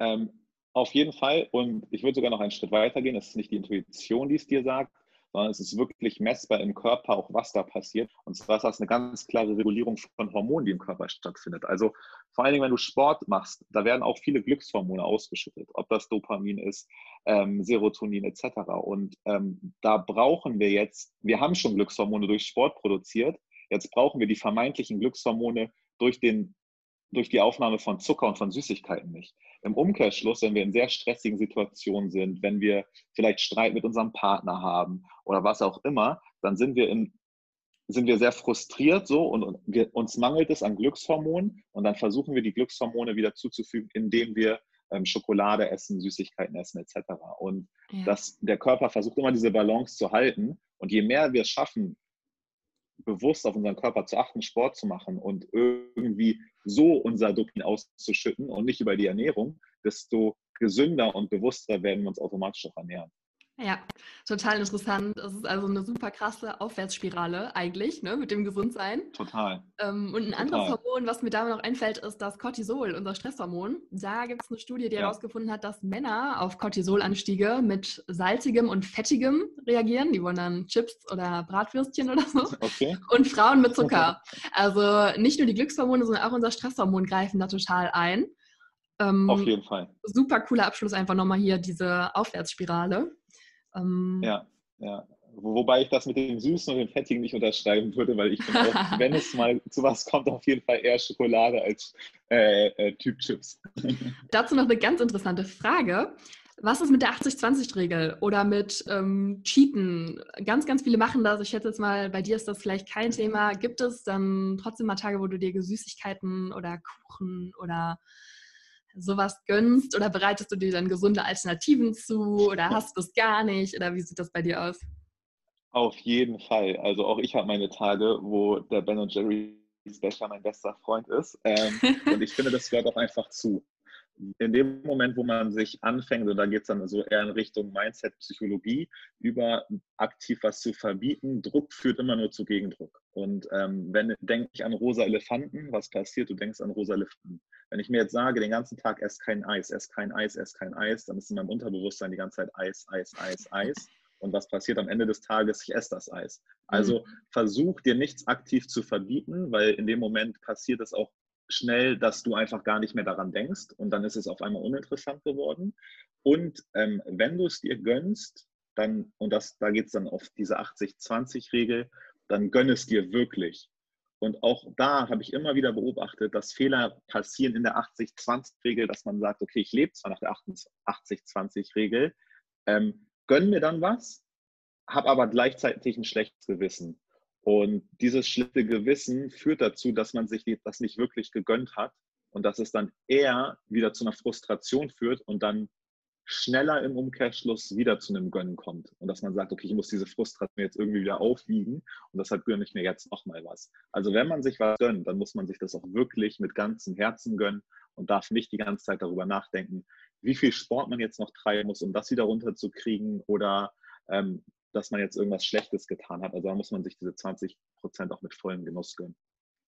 ähm, auf jeden Fall. Und ich würde sogar noch einen Schritt weiter gehen. Es ist nicht die Intuition, die es dir sagt, sondern es ist wirklich messbar im Körper, auch was da passiert. Und zwar ist das eine ganz klare Regulierung von Hormonen, die im Körper stattfindet. Also vor allen Dingen, wenn du Sport machst, da werden auch viele Glückshormone ausgeschüttet, ob das Dopamin ist, ähm, Serotonin etc. Und ähm, da brauchen wir jetzt, wir haben schon Glückshormone durch Sport produziert, jetzt brauchen wir die vermeintlichen Glückshormone durch den durch die Aufnahme von Zucker und von Süßigkeiten nicht. Im Umkehrschluss, wenn wir in sehr stressigen Situationen sind, wenn wir vielleicht Streit mit unserem Partner haben oder was auch immer, dann sind wir in sind wir sehr frustriert so und, wir, uns mangelt es an Glückshormonen und dann versuchen wir die Glückshormone wieder zuzufügen, indem wir ähm, Schokolade essen, Süßigkeiten essen etc. Und ja. das, der Körper versucht immer diese Balance zu halten und je mehr wir es schaffen, bewusst auf unseren Körper zu achten, Sport zu machen und irgendwie so unser Dopamin auszuschütten und nicht über die Ernährung, desto gesünder und bewusster werden wir uns automatisch auch ernähren. Ja, total interessant. Es ist also eine super krasse Aufwärtsspirale eigentlich, ne, mit dem Gesundsein. Total. Ähm, und ein total. anderes Hormon, was mir da noch einfällt, ist das Cortisol, unser Stresshormon. Da gibt es eine Studie, die ja. herausgefunden hat, dass Männer auf Cortisolanstiege mit salzigem und fettigem reagieren. Die wollen dann Chips oder Bratwürstchen oder so. Okay. Und Frauen mit Zucker. Also nicht nur die Glückshormone, sondern auch unser Stresshormon greifen da total ein. Ähm, Auf jeden Fall. Super cooler Abschluss einfach nochmal hier, diese Aufwärtsspirale. Ähm, ja, ja. Wobei ich das mit dem Süßen und dem Fettigen nicht unterschreiben würde, weil ich bin auch, wenn es mal zu was kommt, auf jeden Fall eher Schokolade als äh, äh, Typ Chips. Dazu noch eine ganz interessante Frage. Was ist mit der 80-20-Regel oder mit ähm, Cheaten? Ganz, ganz viele machen das. Ich schätze jetzt mal, bei dir ist das vielleicht kein Thema. Gibt es dann trotzdem mal Tage, wo du dir Süßigkeiten oder Kuchen oder sowas gönnst oder bereitest du dir dann gesunde Alternativen zu oder hast du es gar nicht oder wie sieht das bei dir aus? Auf jeden Fall. Also auch ich habe meine Tage, wo der Ben Jerry Becher mein bester Freund ist. Ähm, und ich finde, das gehört auch einfach zu. In dem Moment, wo man sich anfängt, und da geht es dann so eher in Richtung Mindset, Psychologie, über aktiv was zu verbieten, Druck führt immer nur zu Gegendruck. Und ähm, wenn denke ich an rosa Elefanten, was passiert? Du denkst an rosa Elefanten. Wenn ich mir jetzt sage, den ganzen Tag ess kein Eis, ess kein Eis, ess kein Eis, dann ist in meinem Unterbewusstsein die ganze Zeit Eis, Eis, Eis, Eis. Und was passiert am Ende des Tages? Ich esse das Eis. Also mhm. versuch dir nichts aktiv zu verbieten, weil in dem Moment passiert es auch schnell, dass du einfach gar nicht mehr daran denkst und dann ist es auf einmal uninteressant geworden. Und ähm, wenn du es dir gönnst, dann, und das, da geht es dann auf diese 80-20-Regel, dann gönn es dir wirklich. Und auch da habe ich immer wieder beobachtet, dass Fehler passieren in der 80-20-Regel, dass man sagt, okay, ich lebe zwar nach der 80-20-Regel, ähm, gönn mir dann was, habe aber gleichzeitig ein schlechtes Gewissen. Und dieses schlechte Gewissen führt dazu, dass man sich das nicht wirklich gegönnt hat und dass es dann eher wieder zu einer Frustration führt und dann schneller im Umkehrschluss wieder zu einem Gönnen kommt und dass man sagt, okay, ich muss diese Frustration jetzt irgendwie wieder aufwiegen und deshalb gönne ich mir jetzt nochmal was. Also wenn man sich was gönnt, dann muss man sich das auch wirklich mit ganzem Herzen gönnen und darf nicht die ganze Zeit darüber nachdenken, wie viel Sport man jetzt noch treiben muss, um das wieder runterzukriegen oder ähm, dass man jetzt irgendwas Schlechtes getan hat. Also da muss man sich diese 20 Prozent auch mit vollem Genuss gönnen.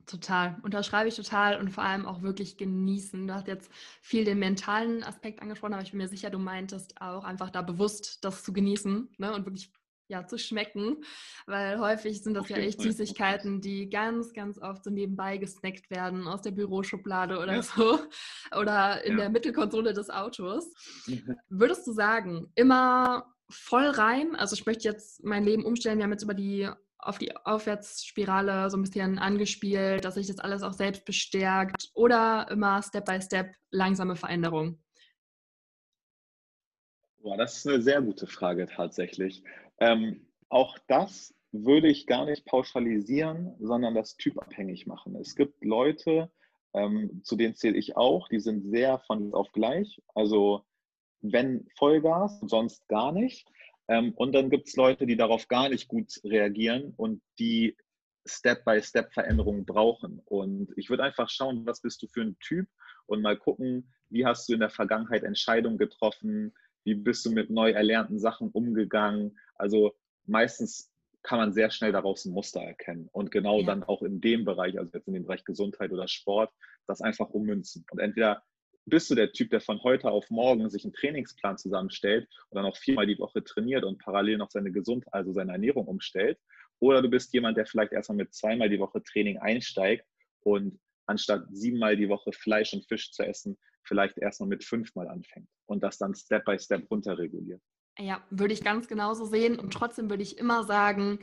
Total, unterschreibe ich total und vor allem auch wirklich genießen. Du hast jetzt viel den mentalen Aspekt angesprochen, aber ich bin mir sicher, du meintest auch einfach da bewusst das zu genießen ne? und wirklich ja, zu schmecken, weil häufig sind das okay. ja echt Süßigkeiten, die ganz, ganz oft so nebenbei gesnackt werden aus der Büroschublade oder ja. so oder in ja. der Mittelkonsole des Autos. Würdest du sagen, immer voll rein? Also ich möchte jetzt mein Leben umstellen, wir haben jetzt über die auf die Aufwärtsspirale so ein bisschen angespielt, dass sich das alles auch selbst bestärkt oder immer Step by Step langsame Veränderung? Boah, das ist eine sehr gute Frage tatsächlich. Ähm, auch das würde ich gar nicht pauschalisieren, sondern das typabhängig machen. Es gibt Leute, ähm, zu denen zähle ich auch, die sind sehr von auf gleich. Also wenn Vollgas, sonst gar nicht. Ähm, und dann gibt es Leute, die darauf gar nicht gut reagieren und die Step-by-Step-Veränderungen brauchen. Und ich würde einfach schauen, was bist du für ein Typ und mal gucken, wie hast du in der Vergangenheit Entscheidungen getroffen, wie bist du mit neu erlernten Sachen umgegangen. Also meistens kann man sehr schnell daraus ein Muster erkennen und genau ja. dann auch in dem Bereich, also jetzt in dem Bereich Gesundheit oder Sport, das einfach ummünzen. Und entweder bist du der Typ, der von heute auf morgen sich einen Trainingsplan zusammenstellt und dann auch viermal die Woche trainiert und parallel noch seine Gesundheit, also seine Ernährung umstellt. Oder du bist jemand, der vielleicht erstmal mit zweimal die Woche Training einsteigt und anstatt siebenmal die Woche Fleisch und Fisch zu essen, vielleicht erstmal mit fünfmal anfängt und das dann Step by Step runterreguliert. Ja, würde ich ganz genauso sehen und trotzdem würde ich immer sagen,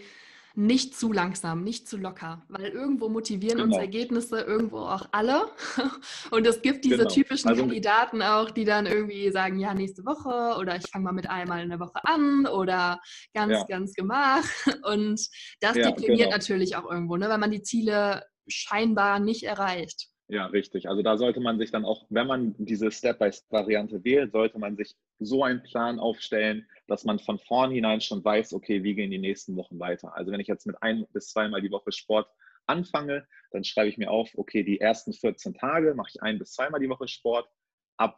nicht zu langsam, nicht zu locker, weil irgendwo motivieren genau. uns Ergebnisse irgendwo auch alle. Und es gibt diese genau. typischen also, Kandidaten auch, die dann irgendwie sagen, ja, nächste Woche oder ich fange mal mit einmal in der Woche an oder ganz, ja. ganz gemach. Und das ja, deprimiert genau. natürlich auch irgendwo, ne, weil man die Ziele scheinbar nicht erreicht. Ja, richtig. Also da sollte man sich dann auch, wenn man diese Step-by-Step-Variante wählt, sollte man sich so einen Plan aufstellen, dass man von vornherein schon weiß, okay, wie gehen die nächsten Wochen weiter. Also wenn ich jetzt mit ein bis zweimal die Woche Sport anfange, dann schreibe ich mir auf, okay, die ersten 14 Tage mache ich ein bis zweimal die Woche Sport. Ab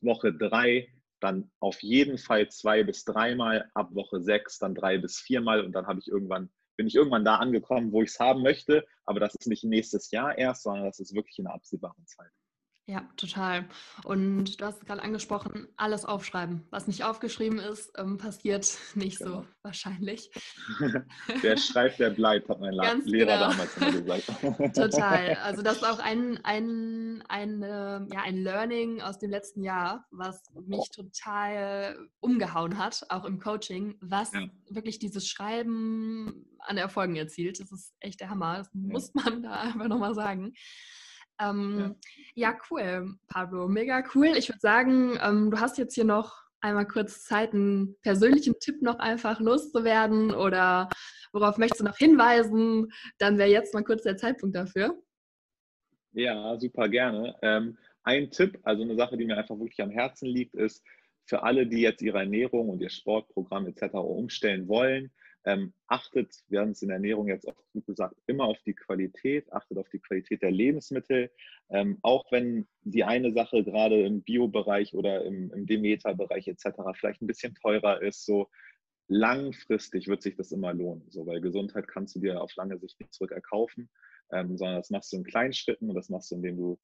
Woche drei dann auf jeden Fall zwei bis dreimal, ab Woche sechs dann drei bis viermal und dann habe ich irgendwann bin ich irgendwann da angekommen, wo ich es haben möchte. Aber das ist nicht nächstes Jahr erst, sondern das ist wirklich in einer absehbaren Zeit. Ja, total. Und du hast es gerade angesprochen, alles aufschreiben. Was nicht aufgeschrieben ist, ähm, passiert nicht genau. so wahrscheinlich. der schreibt, der bleibt, hat mein Ganz Lehrer genau. damals immer gesagt. total. Also das ist auch ein, ein, ein, ja, ein Learning aus dem letzten Jahr, was mich oh. total umgehauen hat, auch im Coaching, was ja. wirklich dieses Schreiben an Erfolgen erzielt. Das ist echt der Hammer. Das ja. muss man da einfach nochmal sagen. Ähm, ja. ja. cool, Pablo, mega cool. Ich würde sagen, ähm, du hast jetzt hier noch einmal kurz Zeit, einen persönlichen Tipp noch einfach loszuwerden oder worauf möchtest du noch hinweisen? Dann wäre jetzt mal kurz der Zeitpunkt dafür. Ja, super gerne. Ähm, ein Tipp, also eine Sache, die mir einfach wirklich am Herzen liegt, ist für alle, die jetzt ihre Ernährung und ihr Sportprogramm etc. umstellen wollen, ähm, achtet, wir haben es in der Ernährung jetzt oft gut gesagt, immer auf die Qualität, achtet auf die Qualität der Lebensmittel. Ähm, auch wenn die eine Sache gerade im Bio-Bereich oder im, im Demeter-Bereich etc. vielleicht ein bisschen teurer ist, so langfristig wird sich das immer lohnen. So, weil Gesundheit kannst du dir auf lange Sicht nicht zurückerkaufen, ähm, sondern das machst du in kleinen Schritten und das machst du, indem du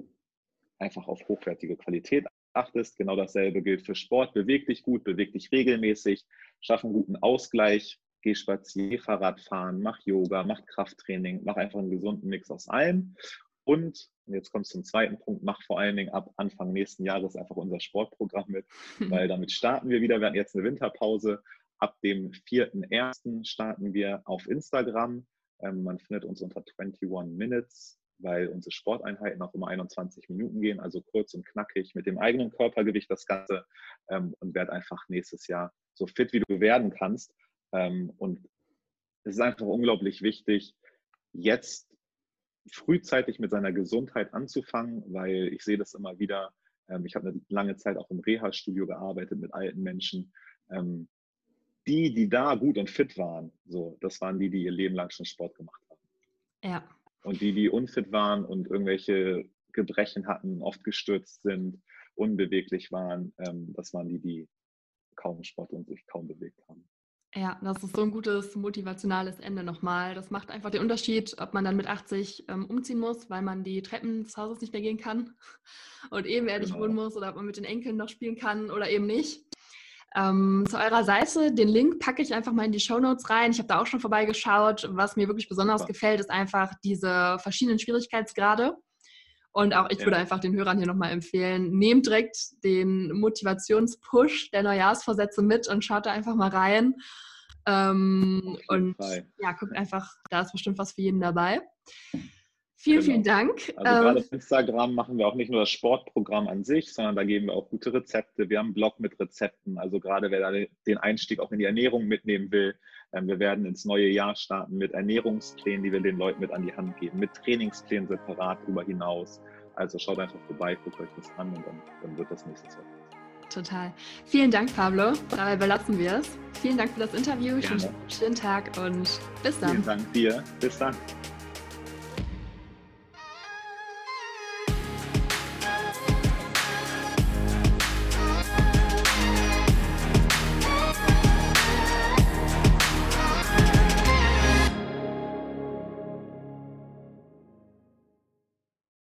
einfach auf hochwertige Qualität achtest. Genau dasselbe gilt für Sport. Beweg dich gut, beweg dich regelmäßig, schaff einen guten Ausgleich geh spazieren, Fahrrad fahren, mach Yoga, mach Krafttraining, mach einfach einen gesunden Mix aus allem. Und, jetzt kommt es zum zweiten Punkt, mach vor allen Dingen ab Anfang nächsten Jahres einfach unser Sportprogramm mit, weil damit starten wir wieder. Wir hatten jetzt eine Winterpause. Ab dem 4.1. starten wir auf Instagram. Ähm, man findet uns unter 21 Minutes, weil unsere Sporteinheiten auch immer 21 Minuten gehen, also kurz und knackig mit dem eigenen Körpergewicht das Ganze ähm, und werd einfach nächstes Jahr so fit, wie du werden kannst. Ähm, und es ist einfach unglaublich wichtig, jetzt frühzeitig mit seiner Gesundheit anzufangen, weil ich sehe das immer wieder. Ähm, ich habe eine lange Zeit auch im Reha-Studio gearbeitet mit alten Menschen. Ähm, die, die da gut und fit waren, so, das waren die, die ihr Leben lang schon Sport gemacht haben. Ja. Und die, die unfit waren und irgendwelche Gebrechen hatten, oft gestürzt sind, unbeweglich waren, das waren die, die kaum Sport und sich kaum bewegt haben. Ja, das ist so ein gutes motivationales Ende nochmal. Das macht einfach den Unterschied, ob man dann mit 80 ähm, umziehen muss, weil man die Treppen des Hauses nicht mehr gehen kann und ebenerdig genau. wohnen muss oder ob man mit den Enkeln noch spielen kann oder eben nicht. Ähm, zu eurer Seite, den Link packe ich einfach mal in die Show Notes rein. Ich habe da auch schon vorbeigeschaut. Was mir wirklich besonders Super. gefällt, ist einfach diese verschiedenen Schwierigkeitsgrade. Und auch ich ja. würde einfach den Hörern hier nochmal empfehlen, nehmt direkt den Motivationspush der Neujahrsvorsätze mit und schaut da einfach mal rein. Ähm, und Fall. ja, guckt einfach, da ist bestimmt was für jeden dabei. Vielen, genau. vielen Dank. Also gerade auf Instagram machen wir auch nicht nur das Sportprogramm an sich, sondern da geben wir auch gute Rezepte. Wir haben einen Blog mit Rezepten. Also gerade wer da den Einstieg auch in die Ernährung mitnehmen will, Ähm, wir werden ins neue Jahr starten mit Ernährungsplänen, die wir den Leuten mit an die Hand geben, mit Trainingsplänen separat darüber hinaus. Also schaut einfach vorbei, guckt euch das an und dann, dann wird das nächstes Jahr. Total. Vielen Dank, Pablo. Dabei belassen wir es. Vielen Dank für das Interview. Einen schönen Tag und bis dann. Vielen Dank dir. Bis dann.